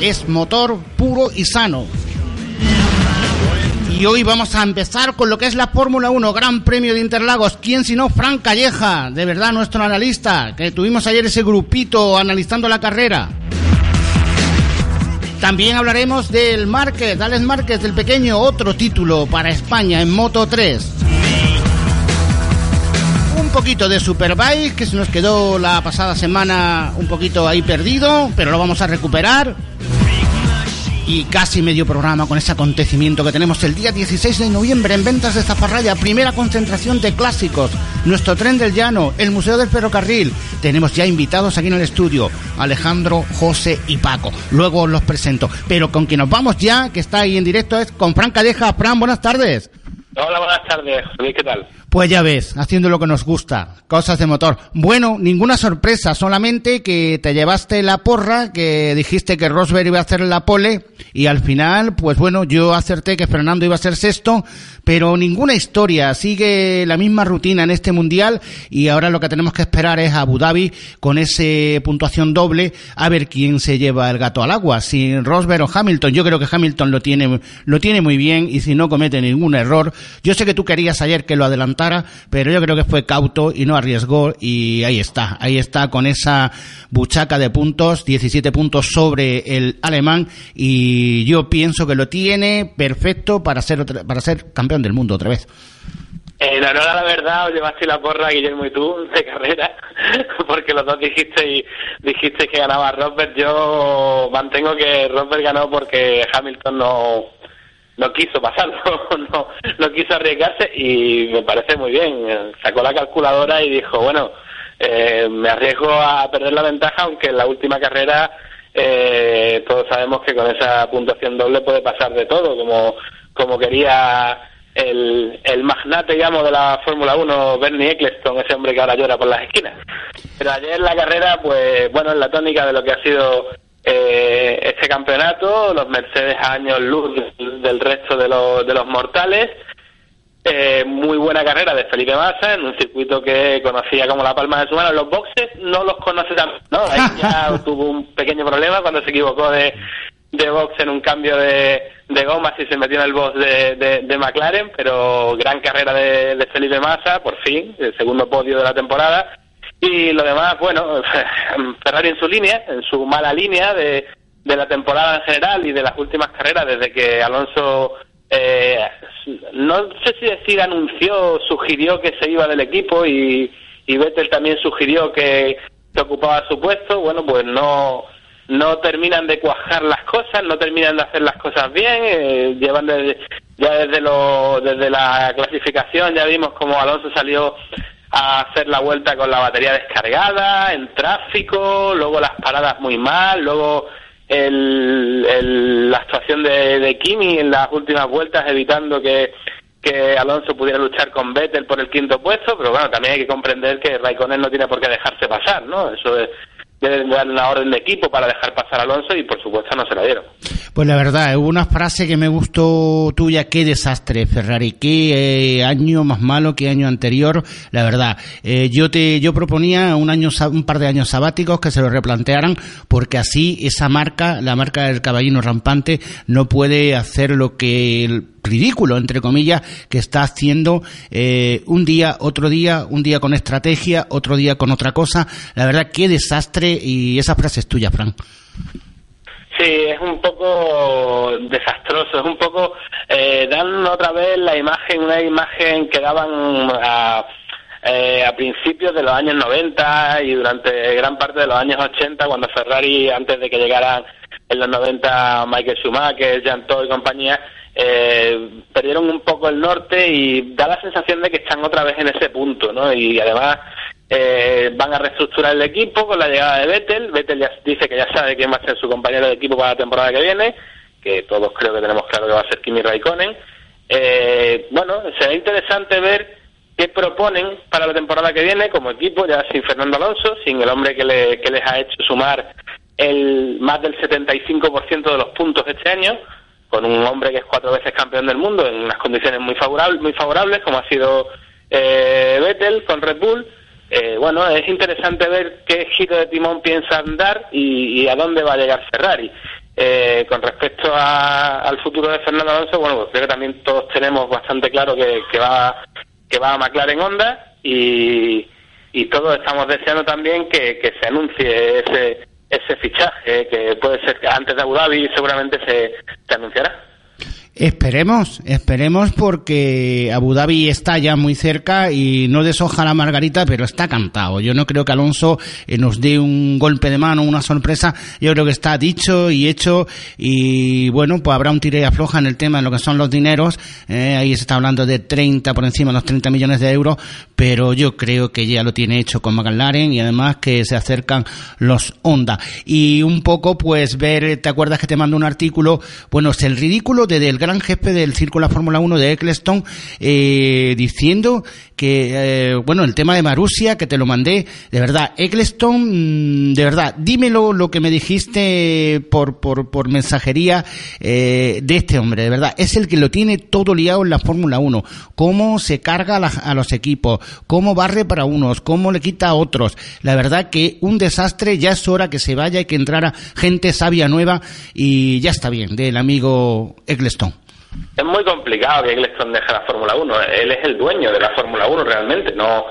Es motor puro y sano. Y hoy vamos a empezar con lo que es la Fórmula 1, Gran Premio de Interlagos. ¿Quién sino Fran Calleja? De verdad, nuestro analista, que tuvimos ayer ese grupito analizando la carrera. También hablaremos del Márquez, Alex Márquez, del pequeño, otro título para España en Moto 3 poquito de Superbike, que se nos quedó la pasada semana un poquito ahí perdido, pero lo vamos a recuperar. Y casi medio programa con ese acontecimiento que tenemos el día 16 de noviembre en Ventas de Zafarraya, primera concentración de clásicos, nuestro tren del llano, el Museo del Ferrocarril. Tenemos ya invitados aquí en el estudio, Alejandro, José y Paco. Luego os los presento. Pero con quien nos vamos ya, que está ahí en directo, es con Fran Calleja. Fran, buenas tardes. Hola, buenas tardes. ¿Qué tal? Pues ya ves, haciendo lo que nos gusta, cosas de motor. Bueno, ninguna sorpresa, solamente que te llevaste la porra, que dijiste que Rosberg iba a hacer la pole y al final, pues bueno, yo acerté que Fernando iba a ser sexto, pero ninguna historia, sigue la misma rutina en este mundial y ahora lo que tenemos que esperar es Abu Dhabi con ese puntuación doble a ver quién se lleva el gato al agua, si Rosberg o Hamilton. Yo creo que Hamilton lo tiene lo tiene muy bien y si no comete ningún error. Yo sé que tú querías ayer que lo adelantara pero yo creo que fue cauto y no arriesgó y ahí está, ahí está con esa buchaca de puntos, 17 puntos sobre el alemán y yo pienso que lo tiene perfecto para ser para ser campeón del mundo otra vez. En honor a la verdad, os llevaste la porra, Guillermo y tú, de carrera, porque los dos dijiste y dijiste que ganaba Rosberg. Yo mantengo que Rosberg ganó porque Hamilton no, no quiso pasarlo, no, no quiso arriesgarse y me parece muy bien. Sacó la calculadora y dijo, bueno, eh, me arriesgo a perder la ventaja, aunque en la última carrera eh, todos sabemos que con esa puntuación doble puede pasar de todo, como, como quería el, el magnate, digamos, de la Fórmula 1, Bernie Eccleston, ese hombre que ahora llora por las esquinas. Pero ayer la carrera, pues bueno, en la tónica de lo que ha sido eh, este campeonato, los Mercedes a años luz del resto de los, de los mortales. Eh, muy buena carrera de Felipe Massa en un circuito que conocía como la palma de su mano. Los boxes no los conoce tanto, ¿no? Ahí ya tuvo un pequeño problema cuando se equivocó de, de box en un cambio de, de gomas y se metió en el box de, de, McLaren, pero gran carrera de, de Felipe Massa, por fin, el segundo podio de la temporada y lo demás, bueno, Ferrari en su línea, en su mala línea de, de la temporada en general y de las últimas carreras, desde que Alonso, eh, no sé si decir anunció, sugirió que se iba del equipo y, y Vettel también sugirió que, se ocupaba su puesto, bueno, pues no, no terminan de cuajar las cosas, no terminan de hacer las cosas bien, eh, llevan desde, ya desde, lo, desde la clasificación, ya vimos como Alonso salió a hacer la vuelta con la batería descargada, en tráfico, luego las paradas muy mal, luego el, la actuación de, de, Kimi en las últimas vueltas evitando que, que Alonso pudiera luchar con Vettel por el quinto puesto, pero bueno, también hay que comprender que Raikkonen no tiene por qué dejarse pasar, ¿no? Eso es, deben dar una orden de equipo para dejar pasar a Alonso y por supuesto no se la dieron. Pues la verdad, hubo una frase que me gustó tuya, qué desastre Ferrari, qué eh, año más malo que año anterior, la verdad. Eh, yo te yo proponía un año un par de años sabáticos que se lo replantearan porque así esa marca, la marca del caballino rampante no puede hacer lo que ridículo, entre comillas, que está haciendo eh, un día, otro día, un día con estrategia, otro día con otra cosa. La verdad, qué desastre y esa frase es tuya, Fran. Sí, es un poco desastroso, es un poco, eh, dan otra vez la imagen, una imagen que daban a, eh, principios de los años 90 y durante gran parte de los años 80, cuando Ferrari, antes de que llegaran en los 90 Michael Schumacher, Jean Todt y compañía, eh, perdieron un poco el norte y da la sensación de que están otra vez en ese punto, ¿no? Y además eh, van a reestructurar el equipo con la llegada de Vettel. Vettel ya dice que ya sabe quién va a ser su compañero de equipo para la temporada que viene, que todos creo que tenemos claro que va a ser Kimi Raikkonen. Eh, bueno, será interesante ver qué proponen para la temporada que viene como equipo, ya sin Fernando Alonso, sin el hombre que, le, que les ha hecho sumar el más del 75% de los puntos este año con un hombre que es cuatro veces campeón del mundo en unas condiciones muy favorables, muy favorables como ha sido eh, Vettel con Red Bull. Eh, bueno, es interesante ver qué giro de timón piensan dar y, a dónde va a llegar Ferrari. Eh, con respecto al futuro de Fernando Alonso, bueno, pues creo que también todos tenemos bastante claro que, va que va a McLaren Honda y, y todos estamos deseando también que, que se anuncie ese ese fichaje que puede ser que antes de Abu Dhabi seguramente se, se anunciará. Esperemos, esperemos porque Abu Dhabi está ya muy cerca y no deshoja la margarita, pero está cantado. Yo no creo que Alonso eh, nos dé un golpe de mano, una sorpresa. Yo creo que está dicho y hecho y bueno, pues habrá un tire y afloja en el tema de lo que son los dineros. Eh, ahí se está hablando de 30 por encima de los 30 millones de euros, pero yo creo que ya lo tiene hecho con McLaren y además que se acercan los Honda. Y un poco pues ver, ¿te acuerdas que te mando un artículo? Bueno, es el ridículo de del gran jefe del Círculo de Fórmula 1 de Eccleston eh, diciendo que, eh, bueno, el tema de Marusia, que te lo mandé, de verdad, Eccleston, mm, de verdad, dímelo lo que me dijiste por, por, por mensajería eh, de este hombre, de verdad, es el que lo tiene todo liado en la Fórmula 1, cómo se carga a, a los equipos, cómo barre para unos, cómo le quita a otros, la verdad que un desastre, ya es hora que se vaya y que entrara gente sabia nueva y ya está bien, del amigo Eccleston. Es muy complicado que Eccleston deje la Fórmula 1. Él es el dueño de la Fórmula 1 realmente, no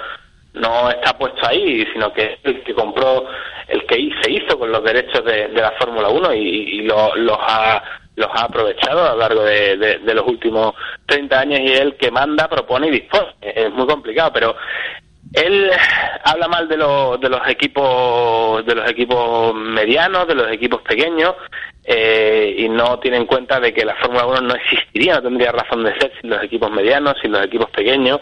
no está puesto ahí, sino que es el que compró, el que se hizo con los derechos de, la Fórmula 1 y, los, ha, los ha aprovechado a lo largo de, los últimos 30 años y es el que manda, propone y dispone. Es muy complicado, pero él habla mal de, de los equipos de los equipos medianos, de los equipos pequeños eh, y no tiene en cuenta de que la Fórmula 1 no existiría, no tendría razón de ser sin los equipos medianos, sin los equipos pequeños,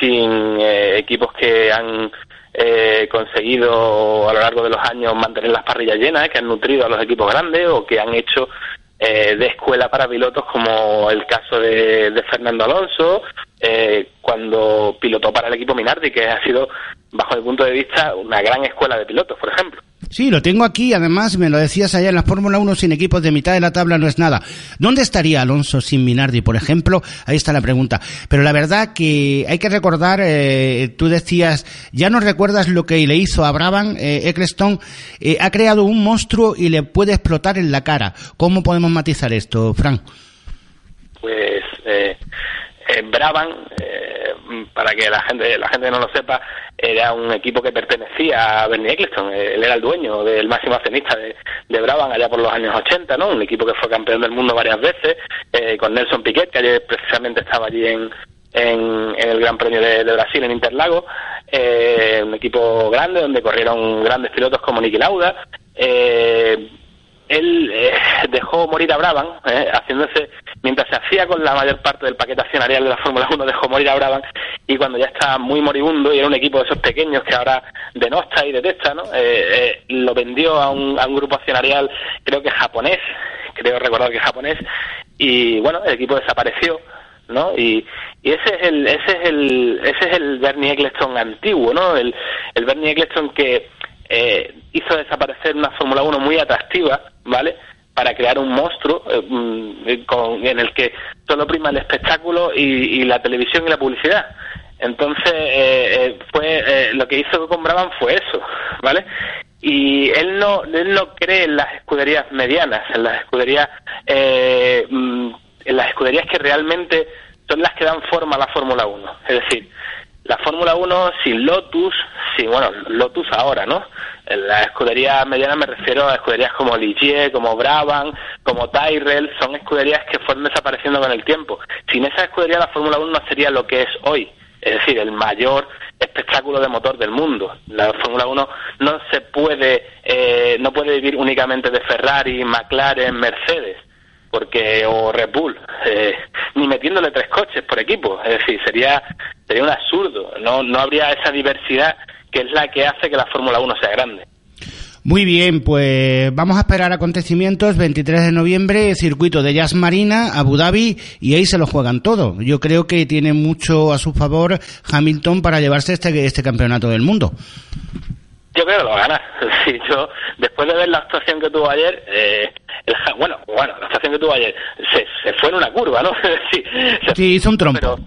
sin eh, equipos que han eh, conseguido a lo largo de los años mantener las parrillas llenas, que han nutrido a los equipos grandes o que han hecho de escuela para pilotos como el caso de, de Fernando Alonso cuando pilotó para el equipo Minardi que ha sido bajo mi punto de vista una gran escuela de pilotos por ejemplo Sí, lo tengo aquí, además me lo decías allá en la Fórmula 1 sin equipos de mitad de la tabla no es nada. ¿Dónde estaría Alonso sin Minardi, por ejemplo? Ahí está la pregunta. Pero la verdad que hay que recordar, eh, tú decías, ya no recuerdas lo que le hizo a Brabham, eh, Eccleston, eh, ha creado un monstruo y le puede explotar en la cara. ¿Cómo podemos matizar esto, Frank? Pues eh, Brabham, para que la gente, la gente no lo sepa, era un equipo que pertenecía a Bernie Eccleston, él era el dueño del máximo accionista de, de Brabham allá por los años 80, ¿no? Un equipo que fue campeón del mundo varias veces, eh, con Nelson Piquet, que ayer precisamente estaba allí en, en, el Gran Premio de, Brasil en Interlagos, eh, un equipo grande donde corrieron grandes pilotos como Niki Lauda, eh, él eh, dejó morir a Brabham, eh, haciéndose, mientras se hacía con la mayor parte del paquete accionarial de la Fórmula 1, dejó morir a Brabham, y cuando ya estaba muy moribundo, y era un equipo de esos pequeños que ahora denosta y detesta, ¿no? Eh, lo vendió a un, a un grupo accionarial, creo que japonés, creo recordar que japonés, y bueno, el equipo desapareció, ¿no? Y, y ese es el, ese es el, ese es el Bernie Eccleston antiguo, ¿no? El, el Bernie Eccleston que eh, hizo desaparecer una Fórmula 1 muy atractiva, ¿vale? Para crear un monstruo eh, mm, con, en el que solo prima el espectáculo y, la televisión y la publicidad. Entonces, eh, fue lo que hizo con Brabham fue eso, ¿vale? y él no él no cree en las escuderías medianas en las escuderías mm, en las escuderías que realmente son las que dan forma a la Fórmula 1 es decir la Fórmula 1 sin Lotus, sin, bueno, Lotus ahora, ¿no? En la escudería mediana me refiero a escuderías como Ligier, como Brabham, como Tyrrell, son escuderías que fueron desapareciendo con el tiempo. Sin esa escudería la Fórmula 1 no sería lo que es hoy, es decir, el mayor espectáculo de motor del mundo. La Fórmula 1 no se puede, eh, no puede vivir únicamente de Ferrari, McLaren, Mercedes porque o Red Bull, eh, ni metiéndole tres coches por equipo, es decir, sería sería un absurdo, no no habría esa diversidad que es la que hace que la Fórmula 1 sea grande. Muy bien, pues vamos a esperar acontecimientos. 23 de noviembre, circuito de Jazz Marina, Abu Dhabi, y ahí se lo juegan todo. Yo creo que tiene mucho a su favor Hamilton para llevarse este, este campeonato del mundo. Yo creo que lo va a ganar. Sí, yo, después de ver la actuación que tuvo ayer, eh, bueno, bueno, la actuación que tuvo ayer, se, se fue en una curva, ¿no? sí, sí, hizo un trompo.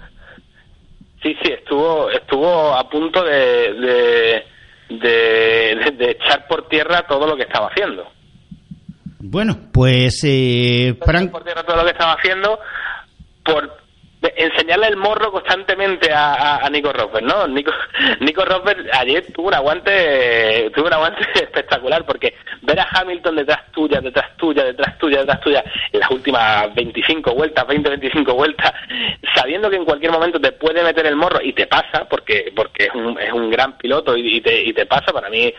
Sí, sí, estuvo, estuvo a punto de, de, de, echar por tierra todo lo que estaba haciendo. Bueno, pues eh, Frank... por tierra todo lo que estaba haciendo por enseñarle el morro constantemente a, Nico Rosberg, ¿no? Nico, Nico Rosberg ayer tuvo un aguante, tuvo un aguante espectacular porque ver a Hamilton detrás tuya, detrás tuya, detrás tuya, detrás tuya en las últimas 25 vueltas, 20, 25 vueltas, sabiendo que en cualquier momento te puede meter el morro y te pasa porque porque es un, es un gran piloto y, te, y te pasa para mí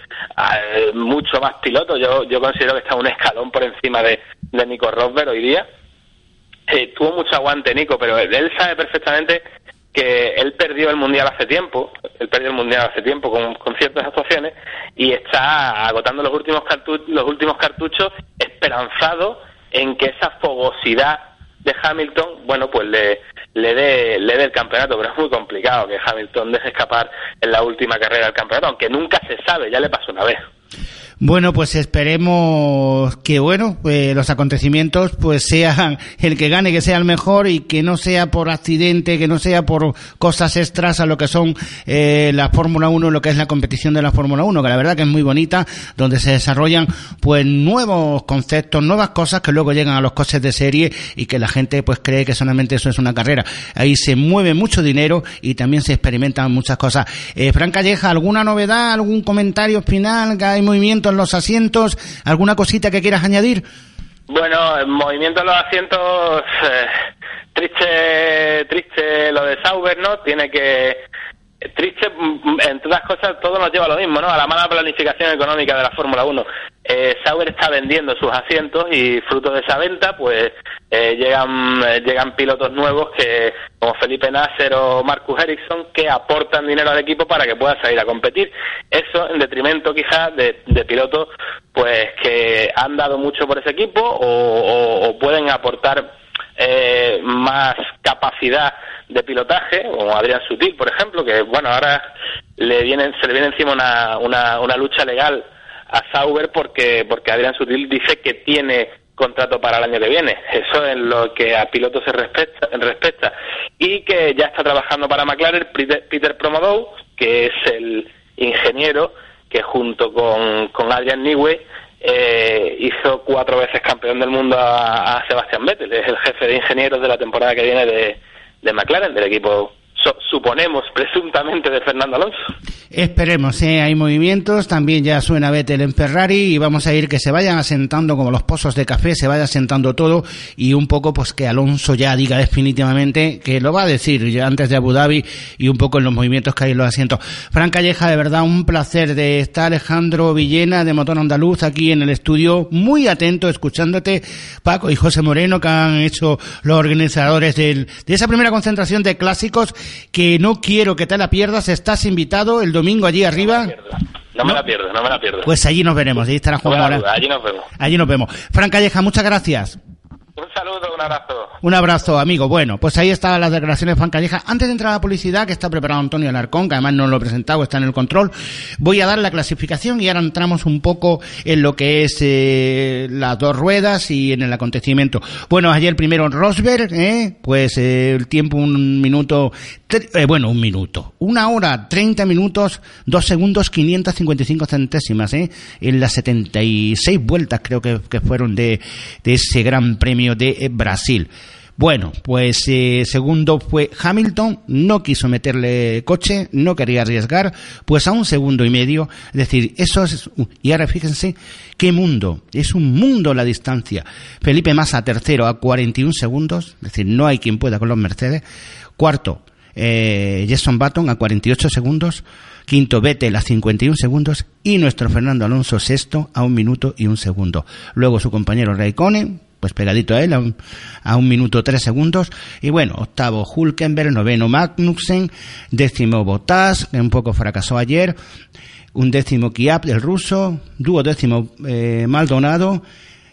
mucho más piloto. Yo yo considero que está un escalón por encima de, de Nico Rosberg hoy día eh, tuvo mucho aguante Nico, pero él sabe perfectamente que él perdió el mundial hace tiempo, él perdió el mundial hace tiempo con, ciertas actuaciones y está agotando los últimos cartuchos, los últimos cartuchos esperanzado en que esa fogosidad de Hamilton, bueno, pues le, le dé le dé el campeonato, pero es muy complicado que Hamilton deje escapar en la última carrera del campeonato, aunque nunca se sabe, ya le pasó una vez. Bueno, pues esperemos que, bueno, pues los acontecimientos pues sean el que gane, que sea el mejor y que no sea por accidente, que no sea por cosas extras a lo que son eh, la Fórmula 1, lo que es la competición de la Fórmula 1, que la verdad que es muy bonita, donde se desarrollan pues nuevos conceptos, nuevas cosas que luego llegan a los coches de serie y que la gente pues cree que solamente eso es una carrera. Ahí se mueve mucho dinero y también se experimentan muchas cosas. Eh, Fran Calleja, ¿alguna novedad, algún comentario final? ¿Hay movimiento en los asientos? ¿Alguna cosita que quieras añadir? Bueno, el movimiento en los asientos, eh, triste, triste lo de Sauber, ¿no? Tiene que triste, mm, entre otras cosas, todo nos lleva a lo mismo, ¿no? A la mala planificación económica de la Fórmula 1. Eh, Sauber está vendiendo sus asientos y fruto de esa venta, pues eh, llegan eh, llegan pilotos nuevos que como Felipe Nasser o Marcus Ericsson que aportan dinero al equipo para que pueda salir a competir. Eso en detrimento quizás de, pilotos pues que han dado mucho por ese equipo o, pueden aportar eh, más capacidad de pilotaje, como Adrián Sutil, por ejemplo, que bueno, ahora le viene, se le viene encima una, una, una lucha legal a Sauber porque, porque Adrián Sutil dice que tiene contrato para el año que viene. Eso es lo que a pilotos se respecta, respecta. Y que ya está trabajando para McLaren Peter, Promodou, que es el ingeniero que junto con, con Adrian Newey eh, hizo cuatro veces campeón del mundo a, a Sebastián Vettel. Es el jefe de ingenieros de la temporada que viene de, de McLaren, del equipo suponemos, presuntamente, de Fernando Alonso. Esperemos, ¿eh? hay movimientos, también ya suena Vettel en Ferrari y vamos a ir que se vayan asentando como los pozos de café, se vaya asentando todo y un poco pues que Alonso ya diga definitivamente que lo va a decir ya antes de Abu Dhabi y un poco en los movimientos que hay en los asientos. Fran Calleja, de verdad un placer de estar Alejandro Villena de Motor Andaluz aquí en el estudio, muy atento escuchándote Paco y José Moreno que han hecho los organizadores de esa primera concentración de clásicos que no quiero que te la pierdas. Estás invitado el domingo allí arriba. No me la pierdo, no me la pierdo. Pues allí nos veremos, allí estará Juan Allí nos vemos. Allí nos vemos. Fran Calleja, muchas gracias. Un saludo, un abrazo. Un abrazo, amigo. Bueno, pues ahí estaban las declaraciones de Juan Calleja. Antes de entrar a la publicidad, que está preparado Antonio Alarcón, que además no lo he presentado, está en el control, voy a dar la clasificación y ahora entramos un poco en lo que es eh, las dos ruedas y en el acontecimiento. Bueno, ayer primero Rosberg, ¿eh? pues eh, el tiempo un minuto, eh, bueno, un minuto, una hora, 30 minutos, dos segundos, 555 centésimas, ¿eh? en las 76 vueltas creo que, que fueron de, ese gran premio de eh, Brasil. Bueno, pues segundo fue Hamilton, no quiso meterle coche, no quería arriesgar, pues a un segundo y medio, es decir, eso es, y ahora fíjense qué mundo, es un mundo la distancia. Felipe Massa tercero a 41 segundos, es decir, no hay quien pueda con los Mercedes. Cuarto, eh, Jason Button a 48 segundos, quinto Vettel a 51 segundos y nuestro Fernando Alonso sexto a un minuto y un segundo. Luego su compañero Raikkonen, pues pegadito a él, a un, minuto tres segundos. Y bueno, octavo Hulkenberg, noveno Magnussen, décimo Bottas, que un poco fracasó ayer, un décimo Kiap del ruso, duodécimo eh, Maldonado,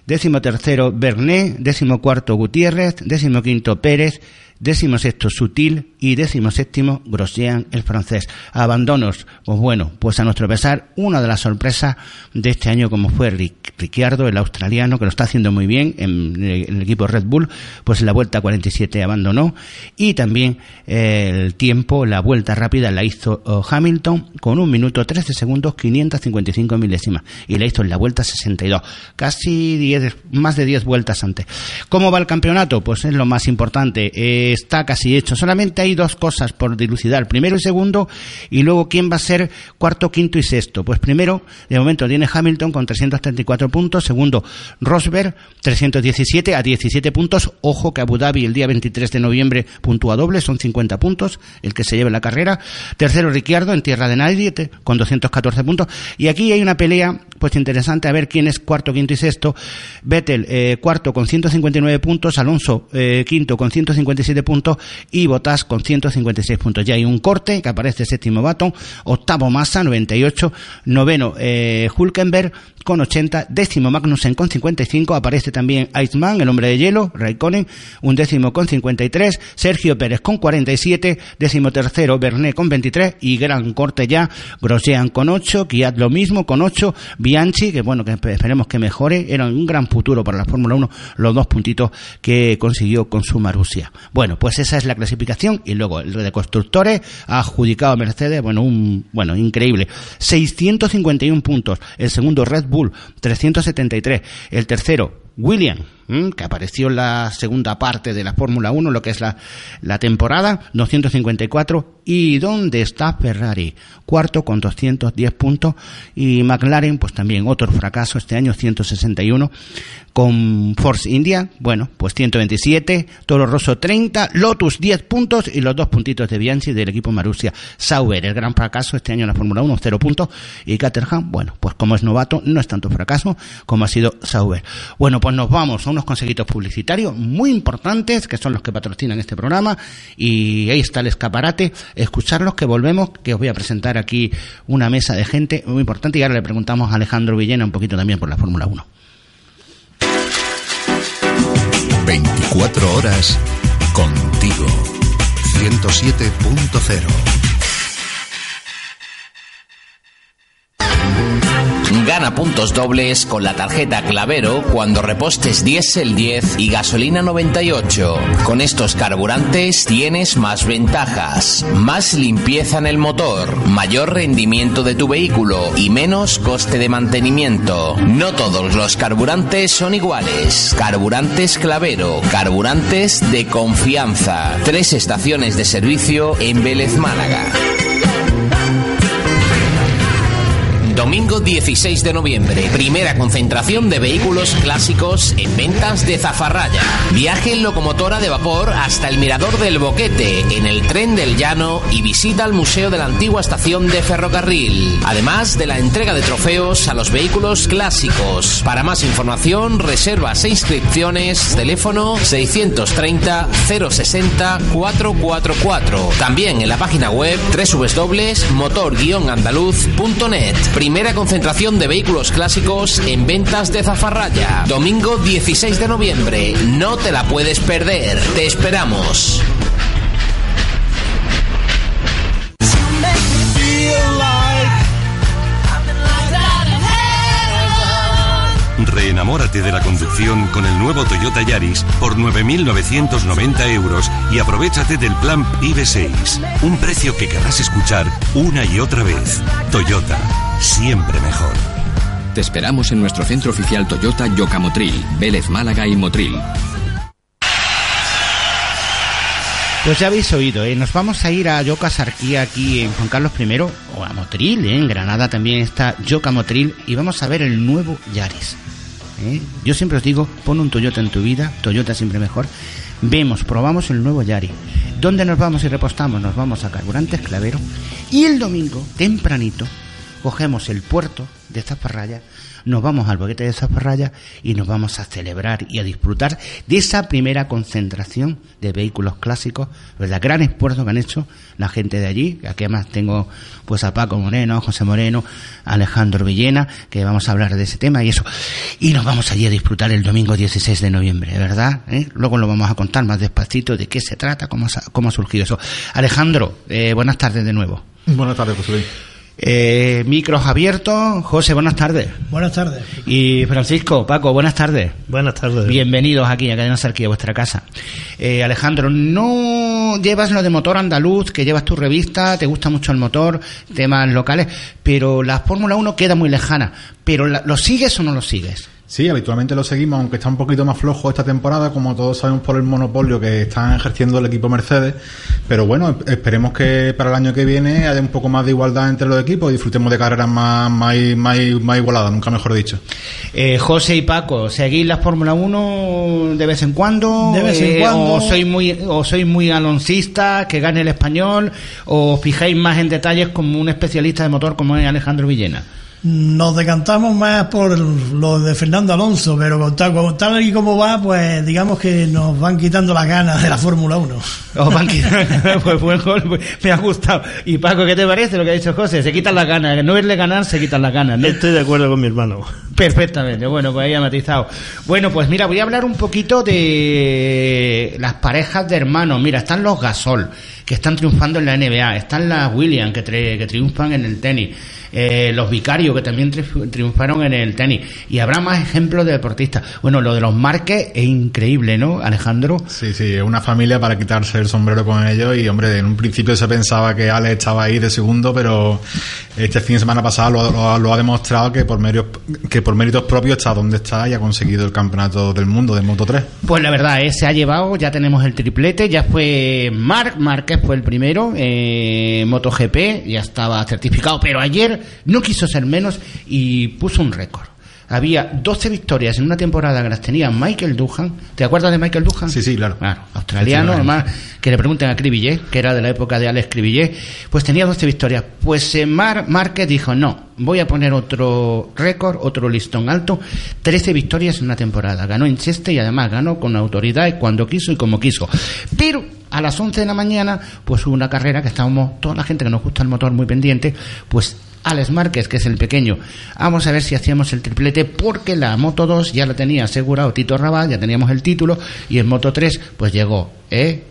décimo tercero Bernet, décimo cuarto Gutiérrez, décimo quinto Pérez, décimo sexto Sutil y décimo séptimo Grosjean, el francés. Abandonos, pues bueno, pues a nuestro pesar, una de las sorpresas de este año como fue Rick, Ricciardo, el australiano, que lo está haciendo muy bien en, en el equipo Red Bull, pues en la vuelta 47 abandonó y también eh, el tiempo, la vuelta rápida la hizo oh, Hamilton con un minuto 13 segundos 555 milésimas y la hizo en la vuelta 62, casi 10, más de 10 vueltas antes. ¿Cómo va el campeonato? Pues es lo más importante. Eh, está casi hecho. Solamente hay dos cosas por dilucidar, primero y segundo, y luego quién va a ser cuarto, quinto y sexto. Pues primero, de momento tiene Hamilton con 334 puntos, segundo Rosberg 317 a 17 puntos, ojo que Abu Dhabi el día 23 de noviembre puntúa doble, son 50 puntos el que se lleve la carrera, tercero Ricciardo en tierra de nadie con 214 puntos, y aquí hay una pelea pues interesante a ver quién es cuarto, quinto y sexto. Vettel eh, cuarto con 159 puntos, Alonso eh, quinto con 157 puntos y Bottas con 156 puntos. Ya hay un corte que aparece séptimo Baton, octavo Massa 98, noveno eh, Hulkenberg con 80, décimo Magnussen con 55, aparece también Iceman, el hombre de hielo, Raikkonen, un décimo con 53, Sergio Pérez con 47, décimo tercero Bernet con 23 y gran corte ya, Grosjean con 8, Kiat lo mismo con 8, Bianchi, que bueno, que esperemos que mejore, era un gran futuro para la Fórmula 1, los dos puntitos que consiguió con su Marussia. Bueno, pues esa es la clasificación y luego el de constructores ha adjudicado a Mercedes, bueno, un, bueno, increíble, 651 puntos, el segundo Red Bull 373, el tercero William, que apareció en la segunda parte de la Fórmula 1, lo que es la, la temporada, 254. ¿Y dónde está Ferrari? Cuarto con 210 puntos. Y McLaren, pues también otro fracaso este año, 161. Con Force India, bueno, pues 127. Toro Rosso 30. Lotus 10 puntos. Y los dos puntitos de Bianchi del equipo Marussia. Sauber, el gran fracaso este año en la Fórmula 1, 0 puntos. Y Caterham, bueno, pues como es novato, no es tanto fracaso como ha sido Sauber. Bueno, pues nos vamos a unos consejitos publicitarios muy importantes, que son los que patrocinan este programa, y ahí está el escaparate, escucharlos que volvemos, que os voy a presentar aquí una mesa de gente muy importante, y ahora le preguntamos a Alejandro Villena un poquito también por la Fórmula 1. 24 horas contigo. 107.0 Gana puntos dobles con la tarjeta Clavero cuando repostes diésel 10 y gasolina 98. Con estos carburantes tienes más ventajas, más limpieza en el motor, mayor rendimiento de tu vehículo y menos coste de mantenimiento. No todos los carburantes son iguales. Carburantes Clavero, carburantes de confianza. Tres estaciones de servicio en Vélez Málaga. Domingo 16 de noviembre, primera concentración de vehículos clásicos en ventas de Zafarraya. Viaje en locomotora de vapor hasta el Mirador del Boquete, en el tren del Llano y visita al Museo de la Antigua Estación de Ferrocarril. Además de la entrega de trofeos a los vehículos clásicos. Para más información, reservas e inscripciones, teléfono 630 060 444. También en la página web www.motor-andaluz.net primera concentración de vehículos clásicos en ventas de Zafarraya. Domingo 16 de noviembre. No te la puedes perder. Te esperamos. Reenamórate de la conducción con el nuevo Toyota Yaris por 9.990 euros y aprovechate del plan PIB 6. Un precio que querrás escuchar una y otra vez. Toyota, siempre mejor. Te esperamos en nuestro centro oficial Toyota Yocamotril, Vélez Málaga y Motril. Pues ya habéis oído, ¿eh? nos vamos a ir a Yoca Sarquía aquí en Juan Carlos I o a Motril, ¿eh? en Granada también está Yoca Motril y vamos a ver el nuevo Yaris. ¿eh? Yo siempre os digo, pon un Toyota en tu vida, Toyota siempre mejor. Vemos, probamos el nuevo Yaris. ¿Dónde nos vamos y repostamos? Nos vamos a Carburantes Clavero y el domingo, tempranito, cogemos el puerto de Zafarraya, nos vamos al boquete de Zafarraya y nos vamos a celebrar y a disfrutar de esa primera concentración de vehículos clásicos, ¿verdad? Gran esfuerzo que han hecho la gente de allí, aquí además tengo pues a Paco Moreno, a José Moreno, a Alejandro Villena, que vamos a hablar de ese tema y eso. Y nos vamos allí a disfrutar el domingo 16 de noviembre, ¿verdad? ¿Eh? Luego lo vamos a contar más despacito de qué se trata, cómo, cómo ha surgido eso. Alejandro, eh, buenas tardes de nuevo. Buenas tardes, José Luis. Eh, micros abiertos. José, buenas tardes. Buenas tardes. Y Francisco, Paco, buenas tardes. Buenas tardes. Bienvenidos aquí a Cadena Sarquía, vuestra casa. Eh, Alejandro, no llevas lo de motor andaluz, que llevas tu revista, te gusta mucho el motor, temas locales, pero la Fórmula 1 queda muy lejana. ¿Pero la- lo sigues o no lo sigues? Sí, habitualmente lo seguimos, aunque está un poquito más flojo esta temporada, como todos sabemos por el monopolio que están ejerciendo el equipo Mercedes. Pero bueno, esperemos que para el año que viene haya un poco más de igualdad entre los equipos y disfrutemos de carreras más, más, más, más igualadas, nunca mejor dicho. Eh, José y Paco, ¿seguís la Fórmula 1 de vez en cuando? De vez en Eh, cuando. ¿O sois muy, o sois muy alonsistas, que gane el español? ¿O os fijáis más en detalles como un especialista de motor como es Alejandro Villena? Nos decantamos más por lo de Fernando Alonso, pero con tal, con tal y como va, pues digamos que nos van quitando las ganas de la Fórmula 1. Os van quitando- pues buen gol, pues, me ha gustado. Y Paco, ¿qué te parece lo que ha dicho José? Se quitan las ganas, no verle ganar, se quitan las ganas. ¿no? Estoy de acuerdo con mi hermano. Perfectamente, bueno, pues ahí ha matizado. Bueno, pues mira, voy a hablar un poquito de las parejas de hermanos. Mira, están los Gasol, que están triunfando en la NBA, están las Williams, que, tri- que triunfan en el tenis, eh, los Vicarios, que también tri- triunfaron en el tenis, y habrá más ejemplos de deportistas. Bueno, lo de los Márquez es increíble, ¿no, Alejandro? Sí, sí, es una familia para quitarse el sombrero con ellos y hombre, en un principio se pensaba que Alex estaba ahí de segundo, pero este fin de semana pasado lo, lo- lo ha demostrado que por, méritos, que por méritos propios está donde está y ha conseguido el campeonato del mundo de Moto 3. Pues la verdad, eh, se ha llevado, ya tenemos el triplete, ya fue Marc Márquez fue el primero, eh, MotoGP, ya estaba certificado, pero ayer no quiso ser menos y puso un récord. Había 12 victorias en una temporada que las tenía Michael Duhan. ¿Te acuerdas de Michael Duhan? Sí, sí, claro. Claro, australiano, Sí, sí, además, que le pregunten a Cribillet, que era de la época de Alex Cribillet, pues tenía 12 victorias. Pues eh, Mar Márquez dijo, no, voy a poner otro récord, otro listón alto, 13 victorias en una temporada. Ganó en Cheste y además ganó con autoridad y cuando quiso y como quiso. Pero a las 11 de la mañana, pues hubo una carrera que estábamos, toda la gente que nos gusta el motor muy pendiente, pues Alex Márquez, que es el pequeño. Vamos a ver si hacíamos el triplete porque la Moto 2 ya la tenía asegurado Tito Rabat, ya teníamos el título y en Moto 3 pues llegó, ¿eh?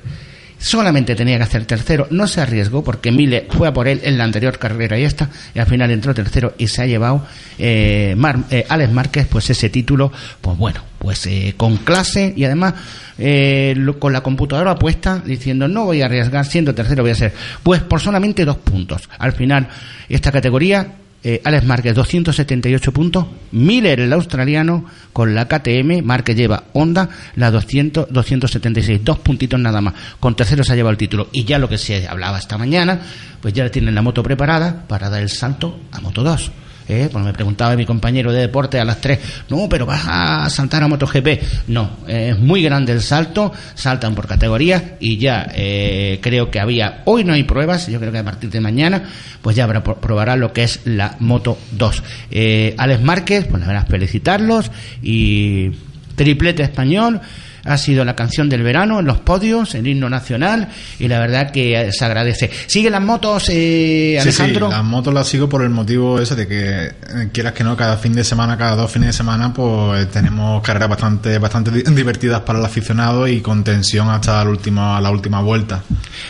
Solamente tenía que hacer tercero, no se arriesgó porque Mille fue a por él en la anterior carrera y esta, y al final entró tercero y se ha llevado eh, Mar- eh, Alex Márquez pues ese título, pues bueno, pues eh, con clase y además eh, lo- con la computadora puesta diciendo no voy a arriesgar, siendo tercero voy a ser, pues por solamente dos puntos. Al final esta categoría eh, Alex Márquez 278 puntos, Miller el australiano con la KTM, Márquez lleva Honda la 200, 276, dos puntitos nada más, con tercero se ha llevado el título. Y ya lo que se hablaba esta mañana, pues ya tienen la moto preparada para dar el salto a Moto 2. ¿Eh? Pues me preguntaba mi compañero de deporte a las 3, no, pero vas a saltar a MotoGP. No, es muy grande el salto, saltan por categoría y ya eh, creo que había, hoy no hay pruebas, yo creo que a partir de mañana, pues ya habrá, probará lo que es la Moto 2. Eh, Alex Márquez, pues la verdad, felicitarlos y triplete español. Ha sido la canción del verano en los podios, el himno nacional, y la verdad que se agradece. ¿Sigue las motos, eh, Alejandro? Sí, las motos las sigo por el motivo ese de que, eh, quieras que no, cada fin de semana, cada dos fines de semana, pues tenemos carreras bastante, bastante divertidas para el aficionado y con tensión hasta la última, la última vuelta.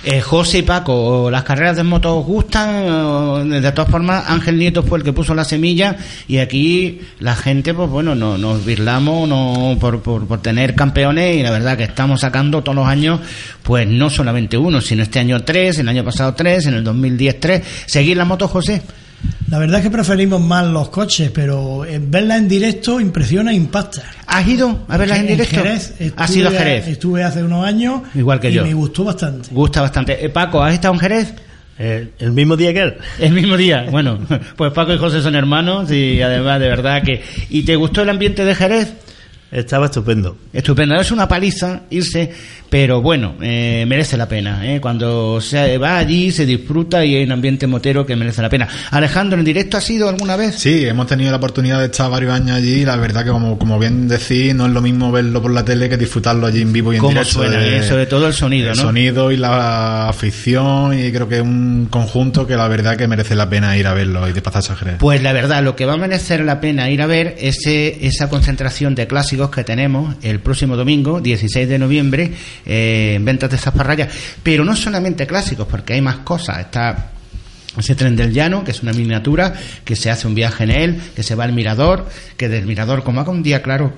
Eh, José y Paco, ¿las carreras de motos os gustan? De todas formas, Ángel Nieto fue el que puso la semilla y aquí la gente, pues bueno, no, nos virlamos no, por, por, por tener campeones y la verdad que estamos sacando todos los años, pues no solamente uno, sino este año tres, el año pasado tres, en el 2010 tres. ¿Seguir las motos, José? La verdad es que preferimos más los coches, pero verlas en directo impresiona e impacta. ¿Has ido a verlas en, directo? Jerez, ¿Has ido a Jerez? Estuve hace unos años. Igual que y yo. me gustó bastante. Gusta bastante. Eh, Paco, ¿has estado en Jerez? Eh, el mismo día que él. El mismo día. Bueno, pues Paco y José son hermanos y además de verdad que... ¿Y te gustó el ambiente de Jerez? Estaba estupendo. Estupendo. Es una paliza irse, pero bueno, eh, merece la pena. ¿eh? Cuando se va allí se disfruta y hay un ambiente motero que merece la pena. Alejandro, ¿en directo has ido alguna vez? Sí, hemos tenido la oportunidad de estar varios años allí y la verdad que como, como bien decís, no es lo mismo verlo por la tele que disfrutarlo allí en vivo y en ¿Cómo directo. suena? de- eh? Sobre todo el sonido, el ¿no? sonido y la afición y creo que es un conjunto que la verdad que merece la pena ir a verlo y desplazarse a Jerez. Pues la verdad, lo que va a merecer la pena ir a ver es esa concentración de que tenemos el próximo domingo, 16 de noviembre, eh, en ventas de Zaparraya. Pero no solamente clásicos, porque hay más cosas. Está ese tren del llano, que es una miniatura, que se hace un viaje en él, que se va al mirador, que del mirador, como haga un día claro,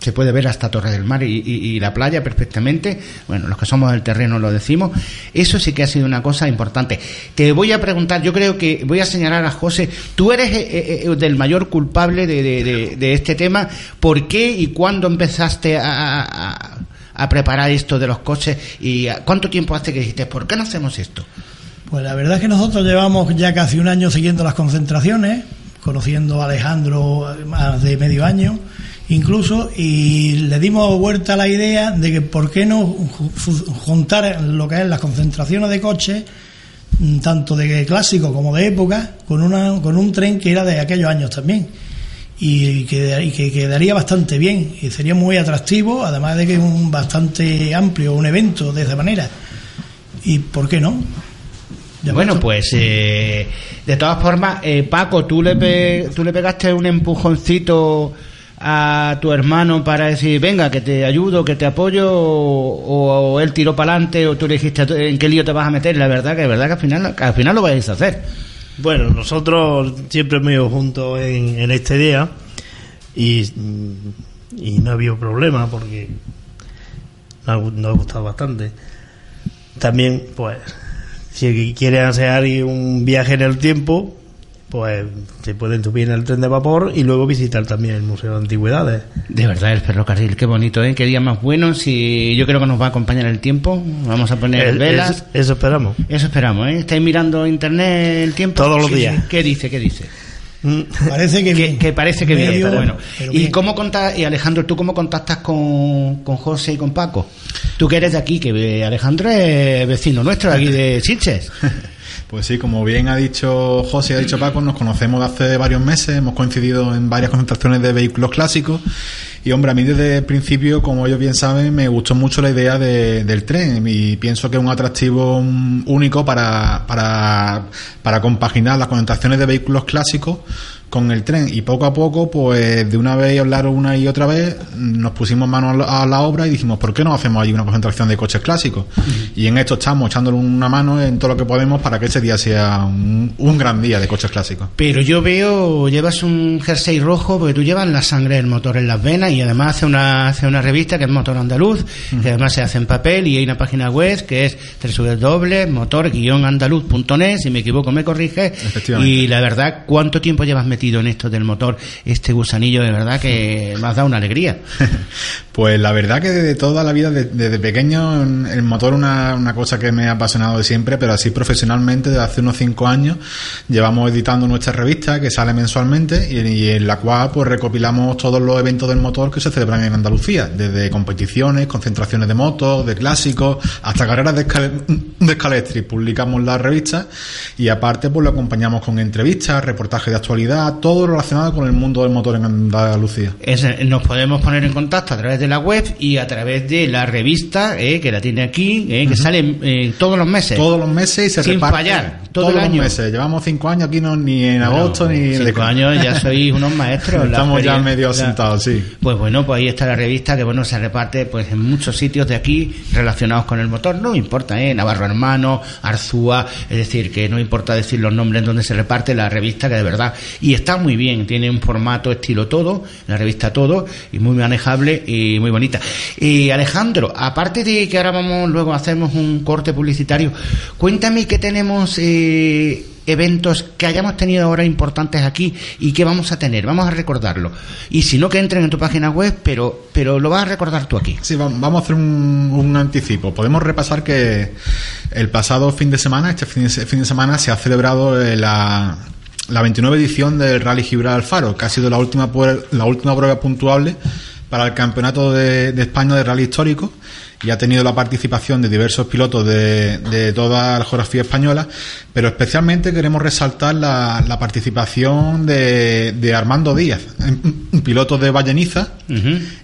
se puede ver hasta Torre del Mar y, la playa perfectamente. Bueno, los que somos del terreno lo decimos. Eso sí que ha sido una cosa importante. Te voy a preguntar, yo creo que voy a señalar a José, tú eres eh, eh, del mayor culpable de, de- este tema. ¿Por qué y cuándo empezaste a, a- a preparar esto de los coches? ¿Y cuánto tiempo hace que dijiste, ¿por qué no hacemos esto? Pues la verdad es que nosotros llevamos ya casi un año siguiendo las concentraciones, conociendo a Alejandro más de medio año incluso, y le dimos vuelta a la idea de que por qué no ju- juntar lo que es las concentraciones de coches, mm, tanto de clásico como de época, con, una, con un tren que era de aquellos años también. Y que, y que quedaría bastante bien y sería muy atractivo, además de que es un bastante amplio un evento de esa manera. ¿Y por qué no? Ya Bueno, pues eh, de todas formas, eh, Paco, ¿tú le, pe- tú le pegaste un empujoncito a tu hermano para decir, venga, que te ayudo, que te apoyo, o, él tiró para adelante, o tú le dijiste, ¿en qué lío te vas a meter? La verdad que, la verdad que al final, al final lo vais a hacer. Bueno, nosotros siempre hemos ido juntos en, esta idea y, y no ha habido problema porque nos nos ha gustado bastante. También, pues, si quieren hacer un viaje en el tiempo, pues se pueden subir en el tren de vapor y luego visitar también el Museo de Antigüedades. De verdad, el ferrocarril, qué bonito, ¿eh? Qué día más bueno. Si yo creo que nos va a acompañar el tiempo, vamos a poner velas. es- eso esperamos. Eso esperamos, ¿eh? ¿Estáis mirando internet el tiempo? Todos los días. ¿Qué dice? ¿Qué dice? Parece que, bien. que parece que bien, Medio, pero bueno. pero ¿Y bien. cómo contas, y Alejandro, tú cómo contactas con, con José y con Paco? Tú que eres de aquí, que Alejandro es vecino nuestro, de aquí de Sitges. Pues sí, como bien ha dicho José y ha dicho Paco, nos conocemos hace varios meses, hemos coincidido en varias concentraciones de vehículos clásicos y hombre, a mí desde el principio, como ellos bien saben, me gustó mucho la idea de- del tren y pienso que es un atractivo único para, para, para compaginar las concentraciones de vehículos clásicos con el tren y poco a poco, pues de una vez y hablar una y otra vez, nos pusimos manos a la- a la obra y dijimos, ¿por qué no hacemos allí una concentración de coches clásicos? Y en esto estamos echándole una mano en todo lo que podemos para que ese día sea un, un gran día de coches clásicos. Pero yo veo, llevas un jersey rojo porque tú llevas la sangre del motor en las venas y además hace una, hace una revista que es Motor Andaluz, que además se hace en papel y hay una página web que es www.motor-andaluz.net, si me equivoco me corrige. Y la verdad, ¿cuánto tiempo llevas metido en esto del motor? Este gusanillo de verdad que me has dado una alegría. Pues la verdad que desde toda la vida, de- desde pequeño, el motor una, una cosa que me ha apasionado de siempre, pero así profesionalmente, desde hace unos cinco años, llevamos editando nuestra revista que sale mensualmente y, en la cual pues recopilamos todos los eventos del motor que se celebran en Andalucía, desde competiciones, concentraciones de motos, de clásicos, hasta carreras de, escal de escaletri. Publicamos la revista y aparte pues lo acompañamos con entrevistas, reportajes de actualidad, todo relacionado con el mundo del motor en Andalucía. Es- nos podemos poner en contacto a través de la web y a través de la revista eh, que la tiene aquí, eh, que sale eh, todos los meses. Todos los meses y se Sin reparte fallar, todo todos el año. los meses. Llevamos cinco años aquí, no, ni en agosto ni en Cinco años ya sois unos maestros. Estamos ya medio la- sentados, sí. Pues bueno, pues ahí está la revista que bueno se reparte pues en muchos sitios de aquí relacionados con el motor. No importa, ¿eh? Navarro Hermano, Arzúa, es decir, que no importa decir los nombres donde se reparte la revista, que de verdad. Y está muy bien, tiene un formato estilo todo, la revista todo, y muy manejable y muy bonita. Y Alejandro, aparte de que ahora vamos, luego hacemos un corte publicitario, cuéntame que tenemos. Eh, eventos que hayamos tenido ahora importantes aquí y que vamos a tener, vamos a recordarlo. Y si no, que entren en tu página web, pero, pero lo vas a recordar tú aquí. Sí, va- vamos a hacer un, un anticipo. Podemos repasar que el pasado fin de semana, este fin de, fin de semana, se ha celebrado eh, la, la 29 edición del Rally Gibraltar Faro, que ha sido la última, la última prueba puntuable para el Campeonato de España de Rally Histórico y ha tenido la participación de diversos pilotos de, de toda la geografía española, pero especialmente queremos resaltar la, la participación de, de Armando Díaz, un piloto de Valleniza,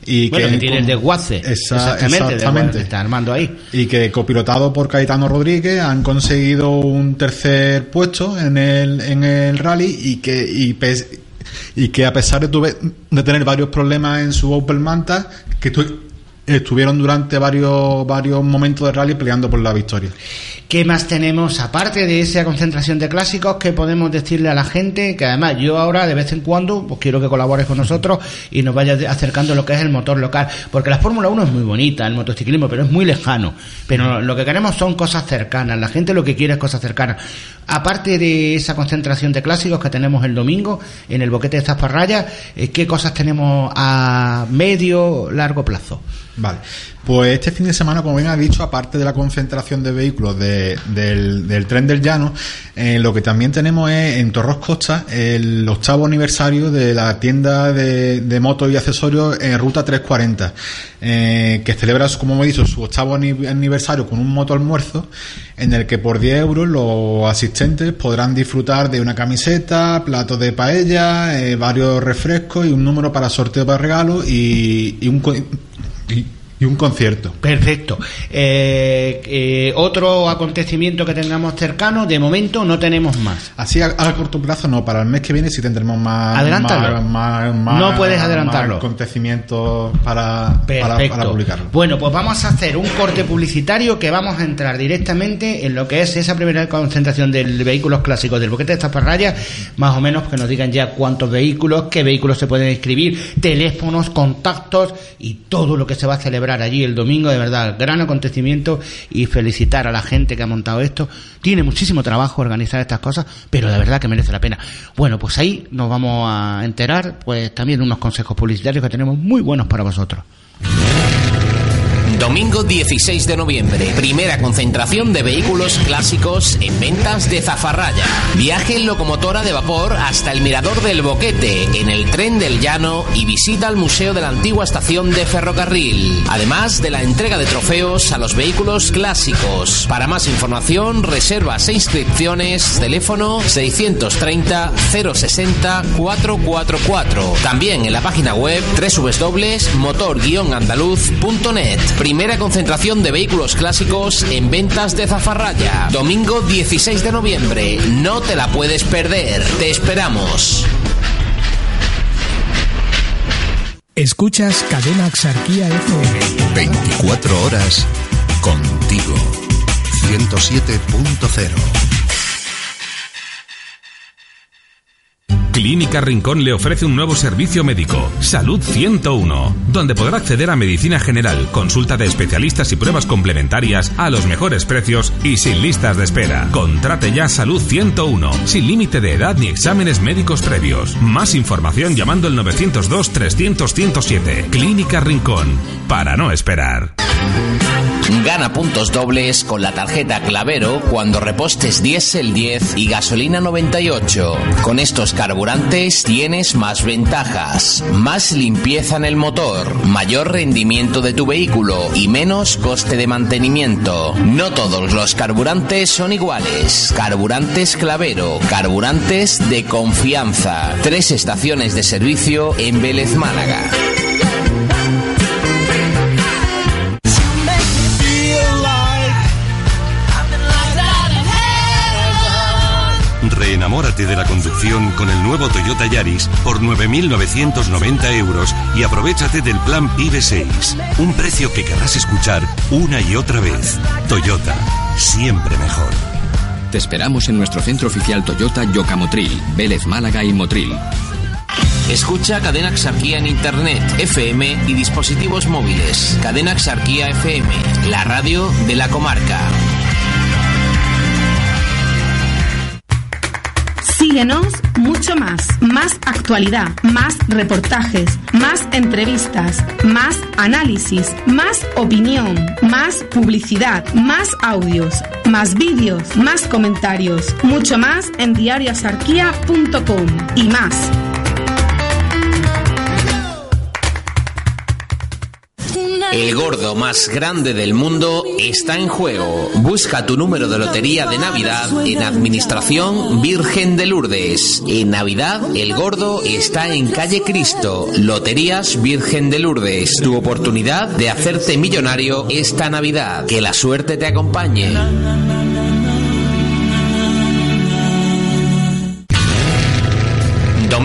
y bueno, que que tiene el desguace. Exactamente, exactamente. está armando ahí. y que copilotado por Caetano Rodríguez han conseguido un tercer puesto en el, en el rally y que y, pes- y que a pesar de, tuve- de tener varios problemas en su Opel Manta que tu- estuvieron durante varios varios momentos de rally peleando por la victoria ¿Qué más tenemos aparte de esa concentración de clásicos que podemos decirle a la gente? Que además yo ahora de vez en cuando pues quiero que colabores con nosotros y nos vayas acercando lo que es el motor local, porque la Fórmula 1 es muy bonita, el motociclismo, pero es muy lejano. Pero lo que queremos son cosas cercanas, la gente lo que quiere es cosas cercanas. Aparte de esa concentración de clásicos que tenemos el domingo en el boquete de Zasparraya, eh, ¿qué cosas tenemos a medio, largo plazo? Vale, pues este fin de semana, como bien ha dicho, aparte de la concentración de vehículos de- del, tren del llano, eh, lo que también tenemos es en Torros Costa el octavo aniversario de la tienda de, motos y accesorios en Ruta 340, eh, que celebra, como hemos dicho, su octavo ani- aniversario con un moto almuerzo, en el que por 10 euros los asistentes podrán disfrutar de una camiseta, platos de paella, eh, varios refrescos y un número para sorteo para regalo y, y un... he y, un concierto. Perfecto. Eh, eh, otro acontecimiento que tengamos cercano, de momento no tenemos más. Así a, a corto plazo no, para el mes que viene sí tendremos más, Adelántalo. más, más- más- No puedes adelantarlo. acontecimientos para, para, publicarlo. Bueno, pues vamos a hacer un corte publicitario que vamos a entrar directamente en lo que es esa primera concentración de vehículos clásicos del boquete de Zaparraya, más o menos que nos digan ya cuántos vehículos, qué vehículos se pueden inscribir, teléfonos, contactos y todo lo que se va a celebrar allí el domingo, de verdad, gran acontecimiento y felicitar a la gente que ha montado esto. Tiene muchísimo trabajo organizar estas cosas, pero de verdad que merece la pena. Bueno, pues ahí nos vamos a enterar, pues también unos consejos publicitarios que tenemos muy buenos para vosotros. Domingo 16 de noviembre, primera concentración de vehículos clásicos en ventas de Zafarraya. Viaje en locomotora de vapor hasta el Mirador del Boquete, en el tren del Llano y visita al Museo de la Antigua Estación de Ferrocarril. Además de la entrega de trofeos a los vehículos clásicos. Para más información, reservas e inscripciones, teléfono 630 060 444. También en la página web www.motor-andaluz.net. Primera concentración de vehículos clásicos en ventas de Zafarraya. Domingo 16 de noviembre. No te la puedes perder. Te esperamos. Escuchas Cadena Axarquía FM. 24 horas contigo. 107.0 Clínica Rincón le ofrece un nuevo servicio médico, Salud 101, donde podrá acceder a medicina general, consulta de especialistas y pruebas complementarias a los mejores precios y sin listas de espera. Contrate ya Salud 101, sin límite de edad ni exámenes médicos previos. Más información llamando al 902 300 107. Clínica Rincón, para no esperar. Gana puntos dobles con la tarjeta Clavero cuando repostes diésel 10 y gasolina 98. Con estos carburantes tienes más ventajas, más limpieza en el motor, mayor rendimiento de tu vehículo y menos coste de mantenimiento. No todos los carburantes son iguales. Carburantes Clavero, carburantes de confianza. Tres estaciones de servicio en Vélez Málaga. De la conducción con el nuevo Toyota Yaris por 9.990 euros y aprovechate del plan PIB 6. Un precio que querrás escuchar una y otra vez. Toyota, siempre mejor. Te esperamos en nuestro centro oficial Toyota Yocamotril, Vélez Málaga y Motril. Escucha Cadena Exarquía en Internet, FM y dispositivos móviles. Cadena Exarquía FM, la radio de la comarca. Mucho más, más actualidad, más reportajes, más entrevistas, más análisis, más opinión, más publicidad, más audios, más vídeos, más comentarios, mucho más en diariosarquía.com y más. El gordo más grande del mundo está en juego. Busca tu número de lotería de Navidad en Administración Virgen de Lourdes. En Navidad, el gordo está en calle Cristo. Loterías Virgen de Lourdes. Tu oportunidad de hacerte millonario esta Navidad. Que la suerte te acompañe.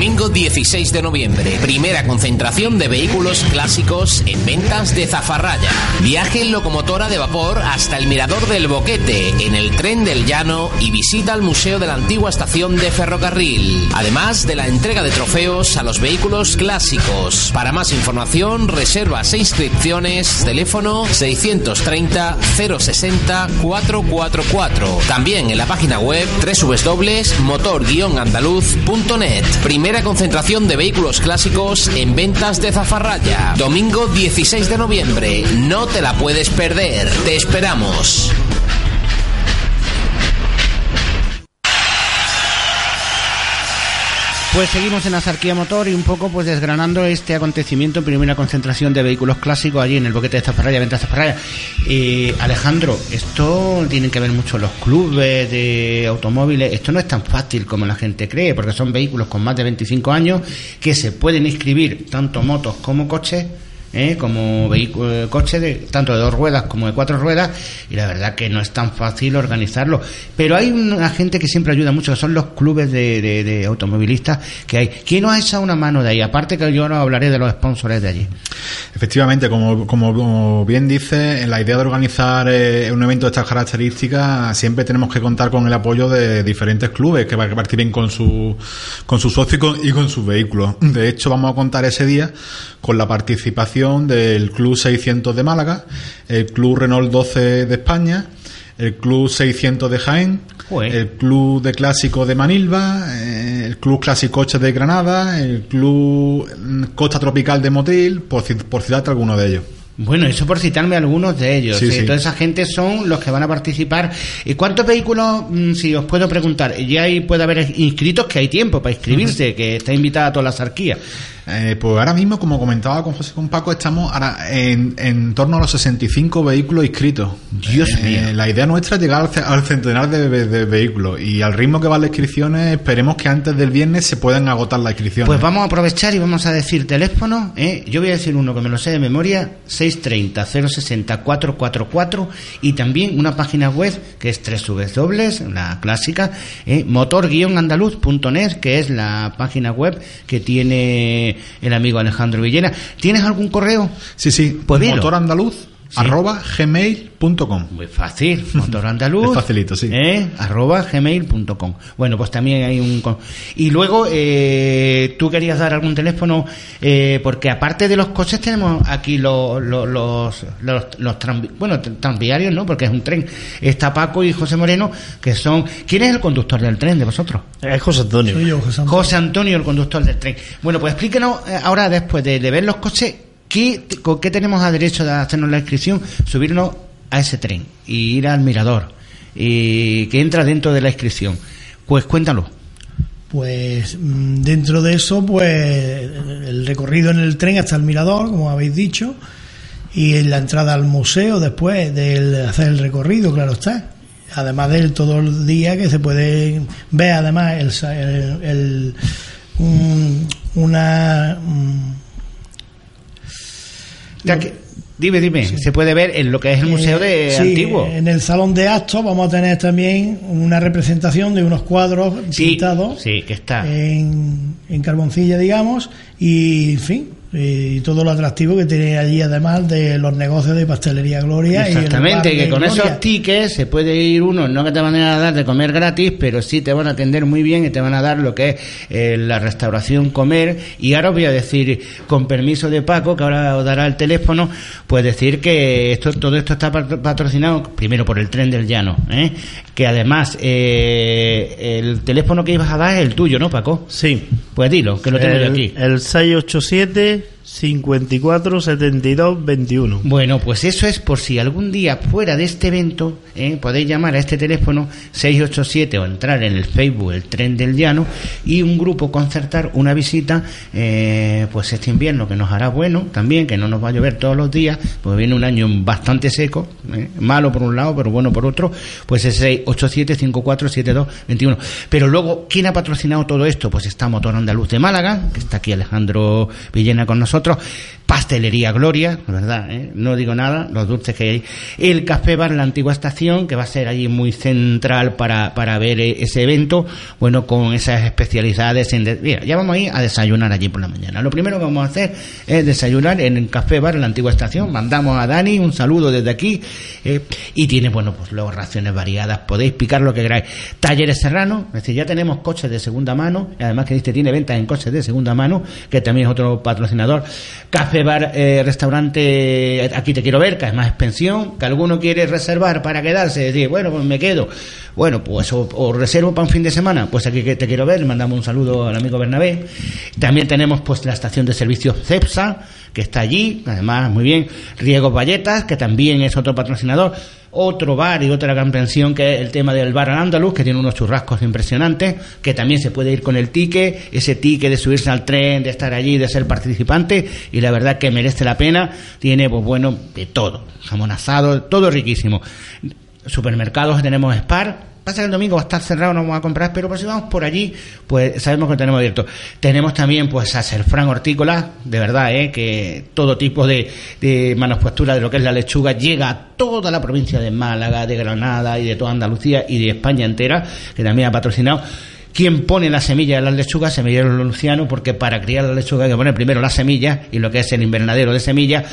Domingo 16 de noviembre, primera concentración de vehículos clásicos en ventas de Zafarraya. Viaje en locomotora de vapor hasta el Mirador del Boquete, en el tren del Llano y visita al Museo de la Antigua Estación de Ferrocarril. Además de la entrega de trofeos a los vehículos clásicos. Para más información, reservas e inscripciones, teléfono 630 060 444. También en la página web www.motor-andaluz.net. Primera concentración de vehículos clásicos en ventas de Zafarraya. Domingo 16 de noviembre. No te la puedes perder. Te esperamos. Pues seguimos en Azarquía Motor y un poco pues desgranando este acontecimiento, primera concentración de vehículos clásicos allí en el boquete de Zafarraya, venta Zafarraya. Eh, Alejandro, esto tiene que ver mucho los clubes de automóviles, esto no es tan fácil como la gente cree, porque son vehículos con más de 25 años que se pueden inscribir tanto motos como coches ¿eh? como vehículo, coche de, tanto de dos ruedas como de cuatro ruedas y la verdad que no es tan fácil organizarlo pero hay una gente que siempre ayuda mucho que son los clubes de, de, automovilistas que hay ¿quién nos ha echado una mano de ahí? aparte que yo no hablaré de los sponsors de allí Efectivamente, como, como, como bien dice, en la idea de organizar eh, un evento de estas características, siempre tenemos que contar con el apoyo de diferentes clubes que participen con su, con sus socios y con, y con sus vehículos. De hecho, vamos a contar ese día con la participación del Club 600 de Málaga, el Club Renault 12 de España, el Club 600 de Jaén, el Club de Clásico de Manilva, eh, el Club Clásico Coche de Granada, el Club mm, Costa Tropical de Motril, por, por citarte alguno de ellos. Bueno, eso por citarme algunos de ellos. Sí, sí. Toda esa gente son los que van a participar. ¿Y cuántos vehículos, mm, si os puedo preguntar, ya hay, puede haber inscritos que hay tiempo para inscribirse, que está invitada toda la sarquía? Eh, pues ahora mismo, como comentaba con José y con Paco, estamos ahora en, en torno a los 65 vehículos inscritos. Dios Eh, mío. La idea nuestra es llegar al, ce- al centenar de, de- de vehículos y al ritmo que van las inscripciones, esperemos que antes del viernes se puedan agotar las inscripciones. Pues vamos a aprovechar y vamos a decir teléfono. ¿eh? Yo voy a decir uno que me lo sé de memoria: 630-060-444 y también una página web que es www, la clásica, ¿eh? motor-andaluz.net, que es la página web que tiene el amigo Alejandro Villena. ¿Tienes algún correo? Sí, sí. Pues dilo. Motorandaluz arroba gmail.com. Muy fácil, motor andaluz. Es facilito, sí. ¿eh? arroba gmail.com. Bueno, pues también hay un... con- Y luego, eh, tú querías dar algún teléfono, eh, porque aparte de los coches tenemos aquí los, los, los, los, los tranvi- bueno, tranviarios, ¿no? Porque es un tren. Está Paco y José Moreno, que son... ¿Quién es el conductor del tren de vosotros? Es José Antonio. Soy yo, José Antonio. José Antonio, el conductor del tren. Bueno, pues explíquenos eh, ahora, después de, de ver los coches, ¿qué, ¿con qué tenemos a derecho de hacernos la inscripción? Subirnos a ese tren y ir al mirador y que entra dentro de la inscripción, pues cuéntalo. Pues mm, dentro de eso, pues el recorrido en el tren hasta el mirador, como habéis dicho, y la entrada al museo después de hacer el recorrido, claro está. Además de todo el día que se puede ver, además, el, el, una. Ya que, dime, dime, se puede ver en lo que es el Museo de sí, Antiguo. En el Salón de Actos vamos a tener también una representación de unos cuadros pintados sí, que está. En, en carboncilla, digamos, y en fin, y todo lo atractivo que tiene allí además de los negocios de pastelería Gloria exactamente y que con Gloria. esos tickets se puede ir uno no que te van a dar de comer gratis pero sí te van a atender muy bien y te van a dar lo que es eh, la restauración comer y ahora os voy a decir con permiso de Paco que ahora os dará el teléfono pues decir que esto todo esto está patrocinado primero por el tren del llano ¿eh? que además eh, el teléfono que ibas a dar es el tuyo ¿no Paco? sí pues dilo que lo tengo el, yo aquí el 687 David 54 72 21. Bueno, pues eso es por si algún día fuera de este evento ¿eh? podéis llamar a este teléfono 687 o entrar en el Facebook El Tren del Llano y un grupo concertar una visita eh, pues este invierno que nos hará bueno también, que no nos va a llover todos los días, pues viene un año bastante seco, ¿eh? malo por un lado, pero bueno por otro, pues es 687 5472 21. Pero luego, ¿quién ha patrocinado todo esto? Pues está Motor Andaluz de Málaga, que está aquí Alejandro Villena con nosotros, nosotros Pastelería Gloria, verdad, ¿eh? no digo nada, los dulces que hay, el Café Bar La Antigua Estación, que va a ser allí muy central para, para ver eh, ese evento, bueno, con esas especialidades en... De... Mira, ya vamos a ir a desayunar allí por la mañana. Lo primero que vamos a hacer es desayunar en el Café Bar La Antigua Estación, mandamos a Dani un saludo desde aquí, eh, y tiene, bueno, pues luego raciones variadas, podéis picar lo que queráis. Talleres Serrano, es decir, ya tenemos coches de segunda mano, además que este tiene ventas en coches de segunda mano, que también es otro patrocinador. Café Bar, eh, restaurante, aquí te quiero ver, que es pensión, que alguno quiere reservar para quedarse, decir, bueno, pues me quedo. Bueno, pues o, reservo para un fin de semana, pues aquí te quiero ver, le mandamos un saludo al amigo Bernabé. También tenemos pues la estación de servicios CEPSA, que está allí, además muy bien, Riegos Valletas, que también es otro patrocinador, otro bar y otra gran pensión que es el tema del bar andaluz, que tiene unos churrascos impresionantes, que también se puede ir con el ticket, ese ticket de subirse al tren, de estar allí, de ser participante, y la verdad que merece la pena, tiene pues bueno, de todo, jamón asado, todo riquísimo. Supermercados tenemos Spar, Pasa que el domingo va a estar cerrado, no vamos a comprar, pero pues si vamos por allí, pues sabemos que tenemos abierto. Tenemos también pues a Serfran Hortícola, de verdad, ¿eh? que todo tipo de, de manufactura de lo que es la lechuga llega a toda la provincia de Málaga, de Granada y de toda Andalucía y de España entera, que también ha patrocinado. ¿Quién pone la semilla de las lechugas? Semillero Luciano, porque para criar la lechuga hay que poner primero la semilla y lo que es el invernadero de semillas.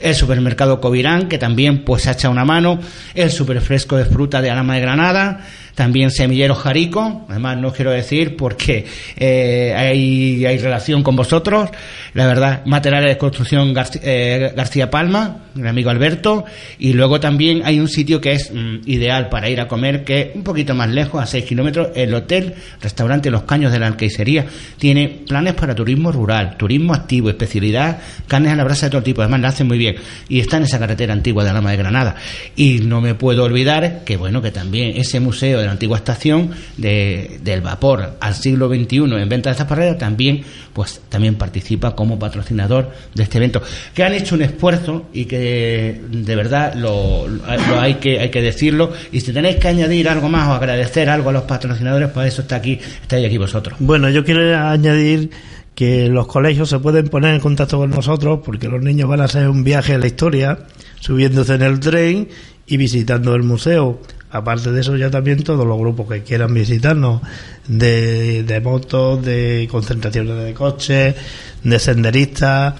El supermercado Covirán, que también pues echa una mano. El superfresco de fruta de Alama de Granada. También Semillero Jarico, además no quiero decir porque eh, hay, hay relación con vosotros. La verdad, materiales de construcción García, eh, García Palma, mi amigo Alberto. Y luego también hay un sitio que es mm, ideal para ir a comer, que es un poquito más lejos, a 6 kilómetros, el hotel, restaurante Los Caños de la Alqueicería. Tiene planes para turismo rural, turismo activo, especialidad, carnes a la brasa de todo tipo. Además, la hacen muy bien. Y está en esa carretera antigua de Alama de Granada. Y no me puedo olvidar que, bueno, que también ese museo de la antigua estación de, del vapor. Al siglo XXI en venta de estas parreras también pues también participa como patrocinador de este evento. Que han hecho un esfuerzo y que de verdad lo, lo hay que hay que decirlo. Y si tenéis que añadir algo más o agradecer algo a los patrocinadores pues eso está aquí estáis aquí vosotros. Bueno yo quiero añadir que los colegios se pueden poner en contacto con nosotros porque los niños van a hacer un viaje a la historia subiéndose en el tren y visitando el museo aparte de eso ya también todos los grupos que quieran visitarnos de, de motos, de concentraciones de coches, de senderistas,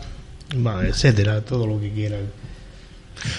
etcétera, todo lo que quieran.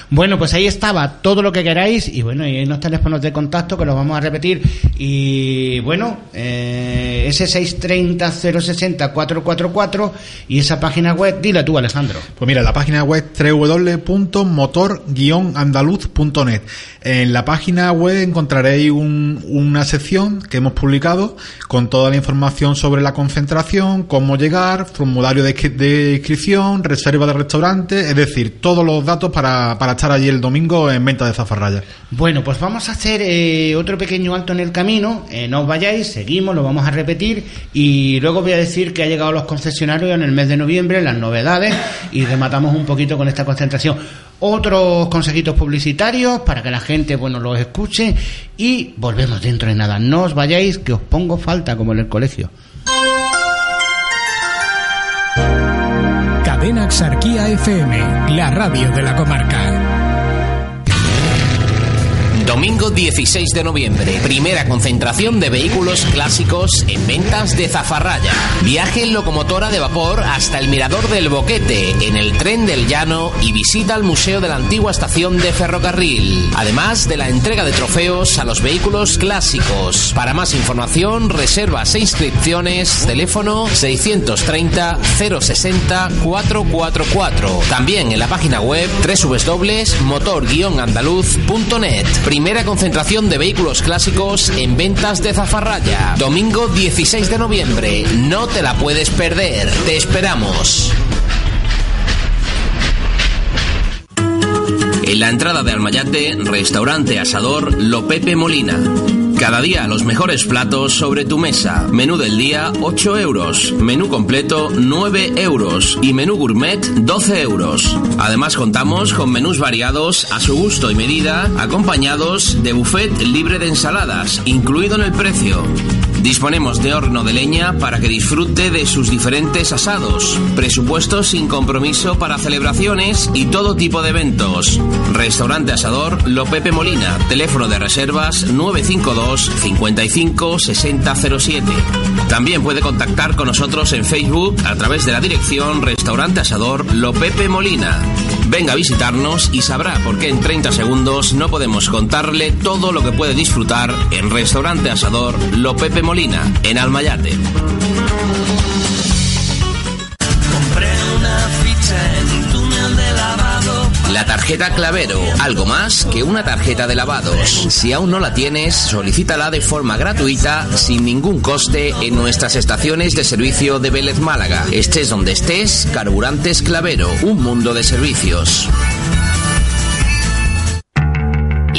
Bueno, pues ahí estaba todo lo que queráis y bueno, y hay unos teléfonos de contacto que los vamos a repetir y bueno, eh, ese 630-060-444 y esa página web, dila tú Alejandro. Pues mira, la página web www.motor-andaluz.net. En la página web encontraréis un, una sección que hemos publicado con toda la información sobre la concentración, cómo llegar, formulario de, de inscripción, reserva de restaurante, es decir, todos los datos para para, estar allí el domingo en venta de zafarraya. Bueno, pues vamos a hacer eh, otro pequeño alto en el camino. Eh, no os vayáis, seguimos, lo vamos a repetir y luego voy a decir que ha llegado los concesionarios en el mes de noviembre, las novedades y rematamos un poquito con esta concentración. Otros consejitos publicitarios para que la gente, bueno, los escuche y volvemos dentro de nada. No os vayáis, que os pongo falta como en el colegio. Cadena Axarquía FM, la radio de la comarca. Domingo 16 de noviembre, primera concentración de vehículos clásicos en ventas de Zafarraya. Viaje en locomotora de vapor hasta el Mirador del Boquete, en el tren del Llano y visita al Museo de la Antigua Estación de Ferrocarril. Además de la entrega de trofeos a los vehículos clásicos. Para más información, reservas e inscripciones, teléfono 630 060 444. También en la página web www.motor-andaluz.net. concentración de vehículos clásicos en ventas de Zafarraya. Domingo 16 de noviembre. No te la puedes perder. Te esperamos. En la entrada de Almayate, restaurante asador Lo Pepe Molina. Cada día los mejores platos sobre tu mesa. Menú del día 8 euros. Menú completo 9 euros. Y menú gourmet 12 euros. Además contamos con menús variados a su gusto y medida, acompañados de buffet libre de ensaladas, incluido en el precio. Disponemos de horno de leña para que disfrute de sus diferentes asados. Presupuestos sin compromiso para celebraciones y todo tipo de eventos. Restaurante Asador Lo Pepe Molina. Teléfono de reservas 952 55 6007. También puede contactar con nosotros en Facebook a través de la dirección Restaurante Asador Lo Pepe Molina. Venga a visitarnos y sabrá por qué en 30 segundos no podemos contarle todo lo que puede disfrutar en Restaurante Asador Lo Pepe Molina, en Almayate. Tarjeta Clavero, algo más que una tarjeta de lavados. Si aún no la tienes, solicítala de forma gratuita, sin ningún coste, en nuestras estaciones de servicio de Vélez Málaga. Estés donde estés, Carburantes Clavero, un mundo de servicios.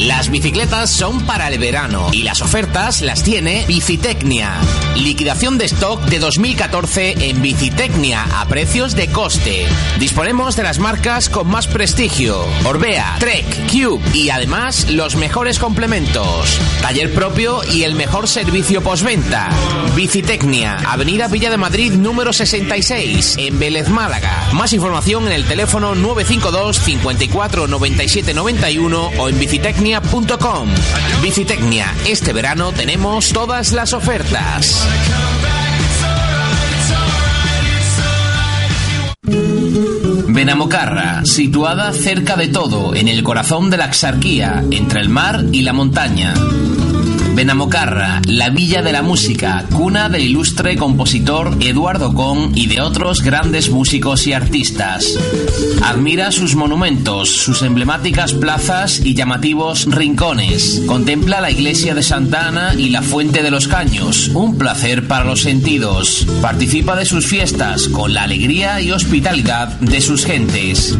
Las bicicletas son para el verano y las ofertas las tiene Bicitecnia. Liquidación de stock de 2014 en Bicitecnia a precios de coste. Disponemos de las marcas con más prestigio: Orbea, Trek, Cube y además los mejores complementos. Taller propio y el mejor servicio postventa. Bicitecnia, Avenida Villa de Madrid número 66 en Vélez Málaga. Más información en el teléfono 952 54 97 91 o en bicitecnia.com. Bicitecnia, este verano tenemos todas las ofertas. Benamocarra, situada cerca de todo, en el corazón de la Axarquía, entre el mar y la montaña. Benamocarra, la villa de la música, cuna del ilustre compositor Eduardo Con y de otros grandes músicos y artistas. Admira sus monumentos, sus emblemáticas plazas y llamativos rincones. Contempla la iglesia de Santa Ana y la Fuente de los Caños, un placer para los sentidos. Participa de sus fiestas con la alegría y hospitalidad de sus gentes.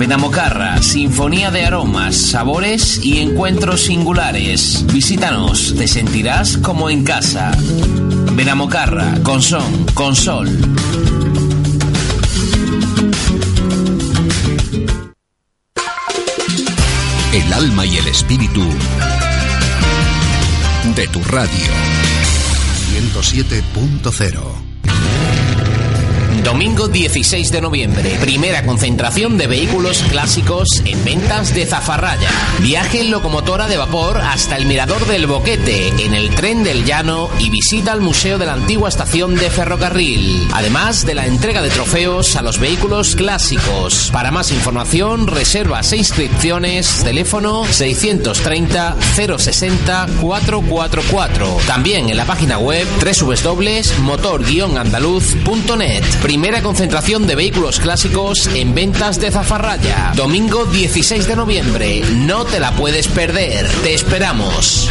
Benamocarra, sinfonía de aromas, sabores y encuentros singulares. Visítanos, te sentirás como en casa. Benamocarra, con son, con sol. El alma y el espíritu de tu radio. 107.0 Domingo 16 de noviembre, primera concentración de vehículos clásicos en ventas de Zafarraya. Viaje en locomotora de vapor hasta el Mirador del Boquete, en el tren del Llano y visita al Museo de la Antigua Estación de Ferrocarril. Además de la entrega de trofeos a los vehículos clásicos. Para más información, reservas e inscripciones, teléfono 630 060 444. También en la página web www.motor-andaluz.net. Primera concentración de vehículos clásicos en ventas de Zafarraya. Domingo 16 de noviembre. No te la puedes perder. Te esperamos.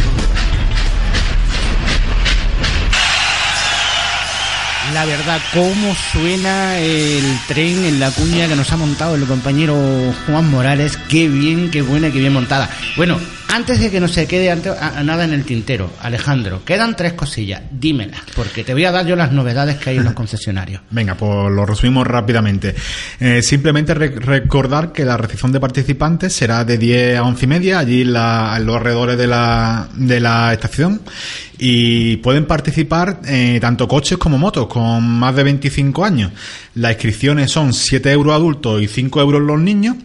La verdad, cómo suena el tren en la cuña que nos ha montado el compañero Juan Morales. Qué bien, qué buena, qué bien montada. Bueno, antes de que no se quede ante- a- a nada en el tintero, Alejandro, quedan tres cosillas. Dímelas, porque te voy a dar yo las novedades que hay en los concesionarios. Venga, pues lo resumimos rápidamente. Eh, simplemente re- recordar que la recepción de participantes será de 10 a 11 y media, allí la- en los alrededores de la, de la estación. Y pueden participar eh, tanto coches como motos con más de 25 años. Las inscripciones son 7 euros adultos y 5 euros los niños,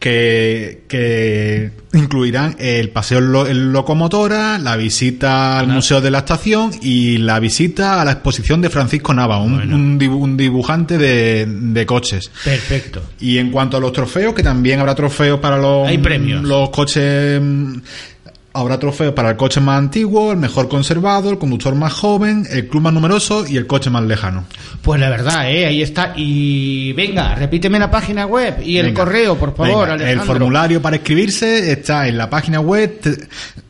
que, que incluirán el paseo en, lo- en locomotora, la visita al Museo de la Estación y la visita a la exposición de Francisco Nava, un, un dibu- un dibujante de, de coches. Perfecto. Y en cuanto a los trofeos, que también habrá trofeos para los, Hay premios. los coches. Habrá trofeos para el coche más antiguo, el mejor conservado, el conductor más joven, el club más numeroso y el coche más lejano. Pues la verdad, ¿eh? ahí está. Y venga, repíteme la página web y el Venga, correo, por favor, venga, el formulario para inscribirse está en la página web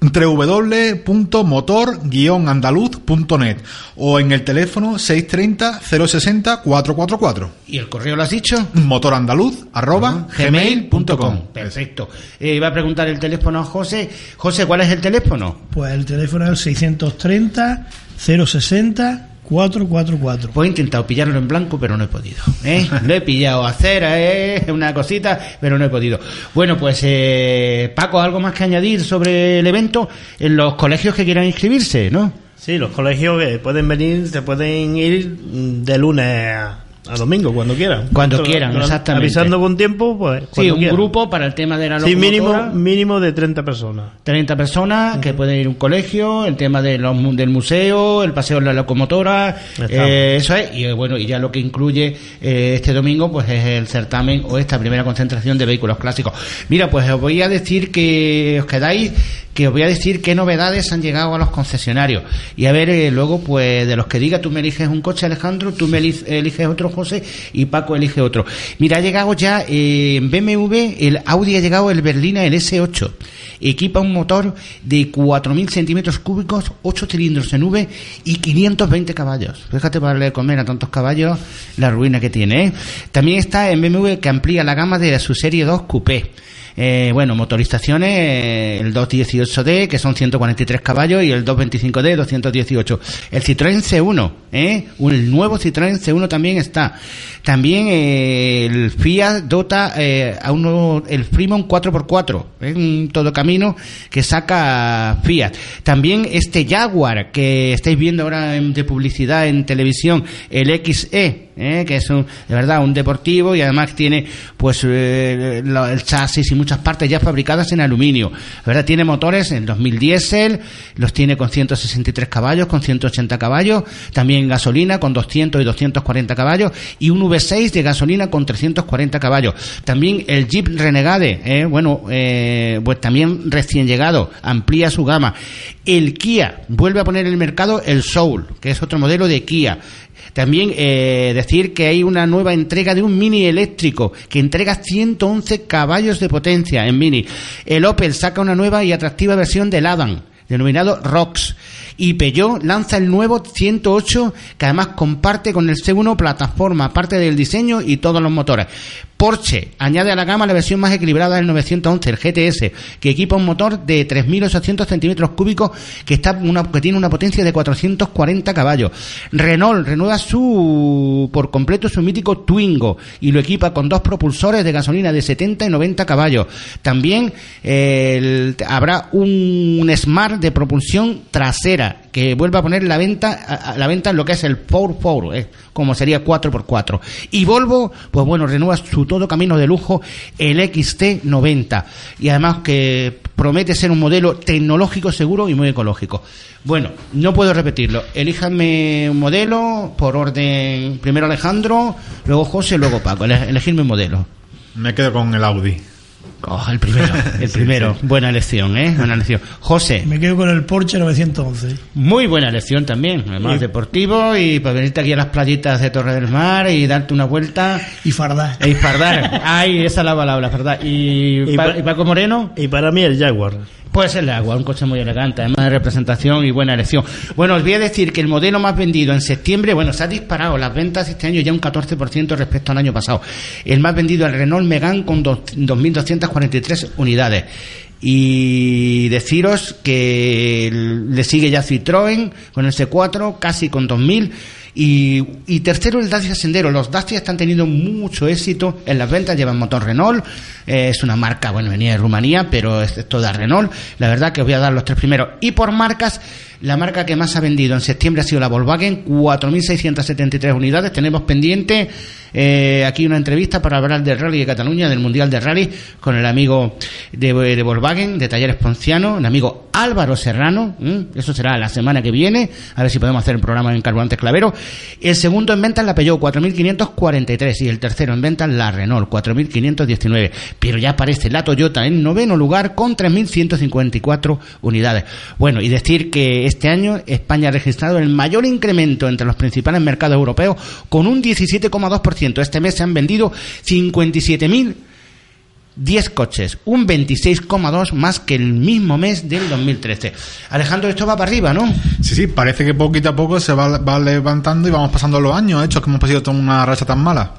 www.motor-andaluz.net o en el teléfono 630 060 444. ¿Y el correo lo has dicho? motorandaluz arroba gmail.com. Perfecto. Eh, iba a preguntar el teléfono a José. José, ¿cuál es el teléfono? Pues el teléfono es el 630 060 444. Pues he intentado pillarlo en blanco, pero no he podido. ¿eh? Lo he pillado a cera, ¿eh? una cosita, pero no he podido. Bueno, pues eh, Paco, ¿algo más que añadir sobre el evento? En los colegios que quieran inscribirse, ¿no? Sí, los colegios que pueden venir, se pueden ir de lunes a, a domingo, cuando quieran. Cuando quieran, exactamente. Avisando con tiempo, pues. Sí, un quieran. grupo para el tema de la Sí, mínimo, locomotora. mínimo de 30 personas. 30 personas que pueden ir a un colegio, el tema de los, del museo, el paseo en la locomotora, eh, eso es, y bueno, y ya lo que incluye eh, este domingo, pues es el certamen o esta primera concentración de vehículos clásicos. Mira, pues os voy a decir que os quedáis, que os voy a decir qué novedades han llegado a los concesionarios. Y a ver, eh, luego, pues de los que diga, tú me eliges un coche, Alejandro, tú me eliges otro, José, y Paco elige otro. Mira, ha llegado ya eh, en BMW, el Audi ha llegado el Berlina, el S8 equipa un motor de 4.000 centímetros cúbicos, 8 cilindros en V y 520 caballos. Fíjate para darle comer a tantos caballos la ruina que tiene. ¿eh? También está en BMW que amplía la gama de su serie 2 Coupé. Eh, bueno, motorizaciones, eh, el 218D, que son 143 caballos, y el 225D, 218. El Citroën C1, ¿eh? El nuevo Citroën C1 también está. También eh, el Fiat dota eh, a uno, el Fremont 4x4, ¿eh? un todo camino que saca Fiat. También este Jaguar que estáis viendo ahora en- de publicidad en televisión, el XE, ¿eh? que es un, de verdad un deportivo y además tiene pues eh, el chasis y muchas partes ya fabricadas en aluminio. Verdad tiene motores en 2000 diésel, los tiene con 163 caballos, con 180 caballos, también gasolina con 200 y 240 caballos y un V6 de gasolina con 340 caballos. También el Jeep Renegade, ¿eh? bueno, eh, pues también recién llegado, amplía su gama. El Kia vuelve a poner en el mercado el Soul, que es otro modelo de Kia. También eh, decir que hay una nueva entrega de un Mini eléctrico que entrega 111 caballos de potencia en Mini. El Opel saca una nueva y atractiva versión del Adam, denominado ROX. Y Peugeot lanza el nuevo 108 que además comparte con el C1 plataforma, aparte del diseño y todos los motores. Porsche añade a la gama la versión más equilibrada del 911, el GTS, que equipa un motor de 3.800 centímetros cúbicos que, está una, que tiene una potencia de 440 caballos. Renault renueva su por completo su mítico Twingo y lo equipa con dos propulsores de gasolina de 70 y 90 caballos. También eh, habrá un Smart de propulsión trasera que vuelve a poner la venta a, la venta en lo que es el 4x4, eh, como sería 4x4. Y Volvo, pues bueno, renueva su todo camino de lujo, el XT90. Y además que promete ser un modelo tecnológico seguro y muy ecológico. Bueno, no puedo repetirlo. Elíjanme un modelo por orden. Primero Alejandro, luego José, luego Paco. Ele- Elegirme un modelo. Me quedo con el Audi. Oh, el primero, el primero. Buena elección, ¿eh? Buena elección. José. Me quedo con el Porsche 911. Muy buena elección también. Además, deportivo y para venirte aquí a las playitas de Torre del Mar y darte una vuelta. Y fardar. Y fardar. Ay, esa es la palabra, ¿verdad? Y, Y pa- y Paco Moreno. Y para mí el Jaguar. Pues el agua, un coche muy elegante, además de representación y buena elección. Bueno, os voy a decir que el modelo más vendido en septiembre, bueno, se ha disparado las ventas este año ya un 14% respecto al año pasado. El más vendido el Renault Megane con dos- 2.243 unidades. Y deciros que le sigue ya Citroën con el C4, casi con 2.000. Y, y tercero el Dacia Sendero. Los Dacia están teniendo mucho éxito en las ventas, llevan motor Renault, eh, es una marca, bueno, venía de Rumanía, pero es toda Renault. La verdad que os voy a dar los tres primeros. Y por marcas, la marca que más ha vendido en septiembre ha sido la Volkswagen, 4.673 unidades. Tenemos pendiente eh, aquí una entrevista para hablar del Rally de Cataluña, del Mundial de Rally, con el amigo de, Volkswagen, de Talleres Ponciano, el amigo Álvaro Serrano. Eso será la semana que viene, a ver si podemos hacer el programa en Carburantes Clavero. El segundo en ventas la Peugeot, 4.543. Y el tercero en ventas la Renault, 4.519. Pero ya aparece la Toyota en noveno lugar con 3.154 unidades. Bueno, y decir que este año España ha registrado el mayor incremento entre los principales mercados europeos con un 17,2%. Este mes se han vendido 57.000 10 coches, un 26,2 más que el mismo mes del 2013. Alejandro, esto va para arriba, ¿no? Sí, sí, parece que poquito a poco se va, va levantando y vamos pasando los años, hechos que hemos pasado toda una racha tan mala.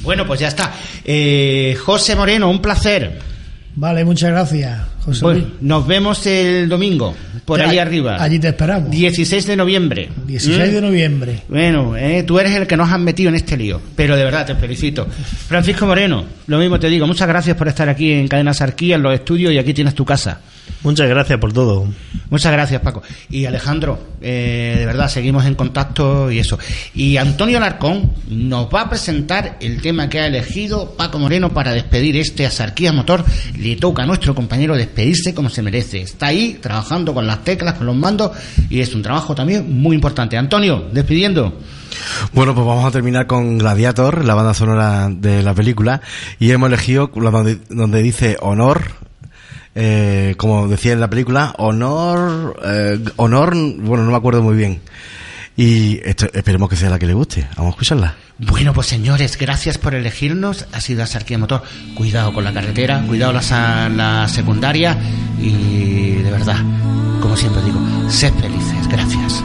Bueno, pues ya está. Eh, José Moreno, un placer. Vale, muchas gracias, José nos vemos el domingo, por Ya, ahí arriba. Allí te esperamos. 16 de noviembre. 16 de ¿Mm? noviembre. Bueno, eh, tú eres el que nos has metido en este lío, pero de verdad te felicito. Francisco Moreno, lo mismo te digo, muchas gracias por estar aquí en Cadena Sarquía, en los estudios y aquí tienes tu casa. Muchas gracias por todo. Muchas gracias, Paco. Y Alejandro, eh, de verdad, seguimos en contacto y eso. Y Antonio Alarcón nos va a presentar el tema que ha elegido Paco Moreno para despedir este Asarquía Motor. Le toca a nuestro compañero despedirse como se merece. Está ahí trabajando con las teclas, con los mandos y es un trabajo también muy importante. Antonio, despidiendo. Bueno, pues vamos a terminar con Gladiator, la banda sonora de la película, y hemos elegido donde dice honor, eh, como decía en la película, honor, eh, honor, bueno, no me acuerdo muy bien. Y esto, esperemos que sea la que le guste. Vamos a escucharla. Bueno, pues señores, gracias por elegirnos. Ha sido Asarquía Motor. Cuidado con la carretera, cuidado la, la secundaria y de verdad, como siempre digo, sed felices. Gracias.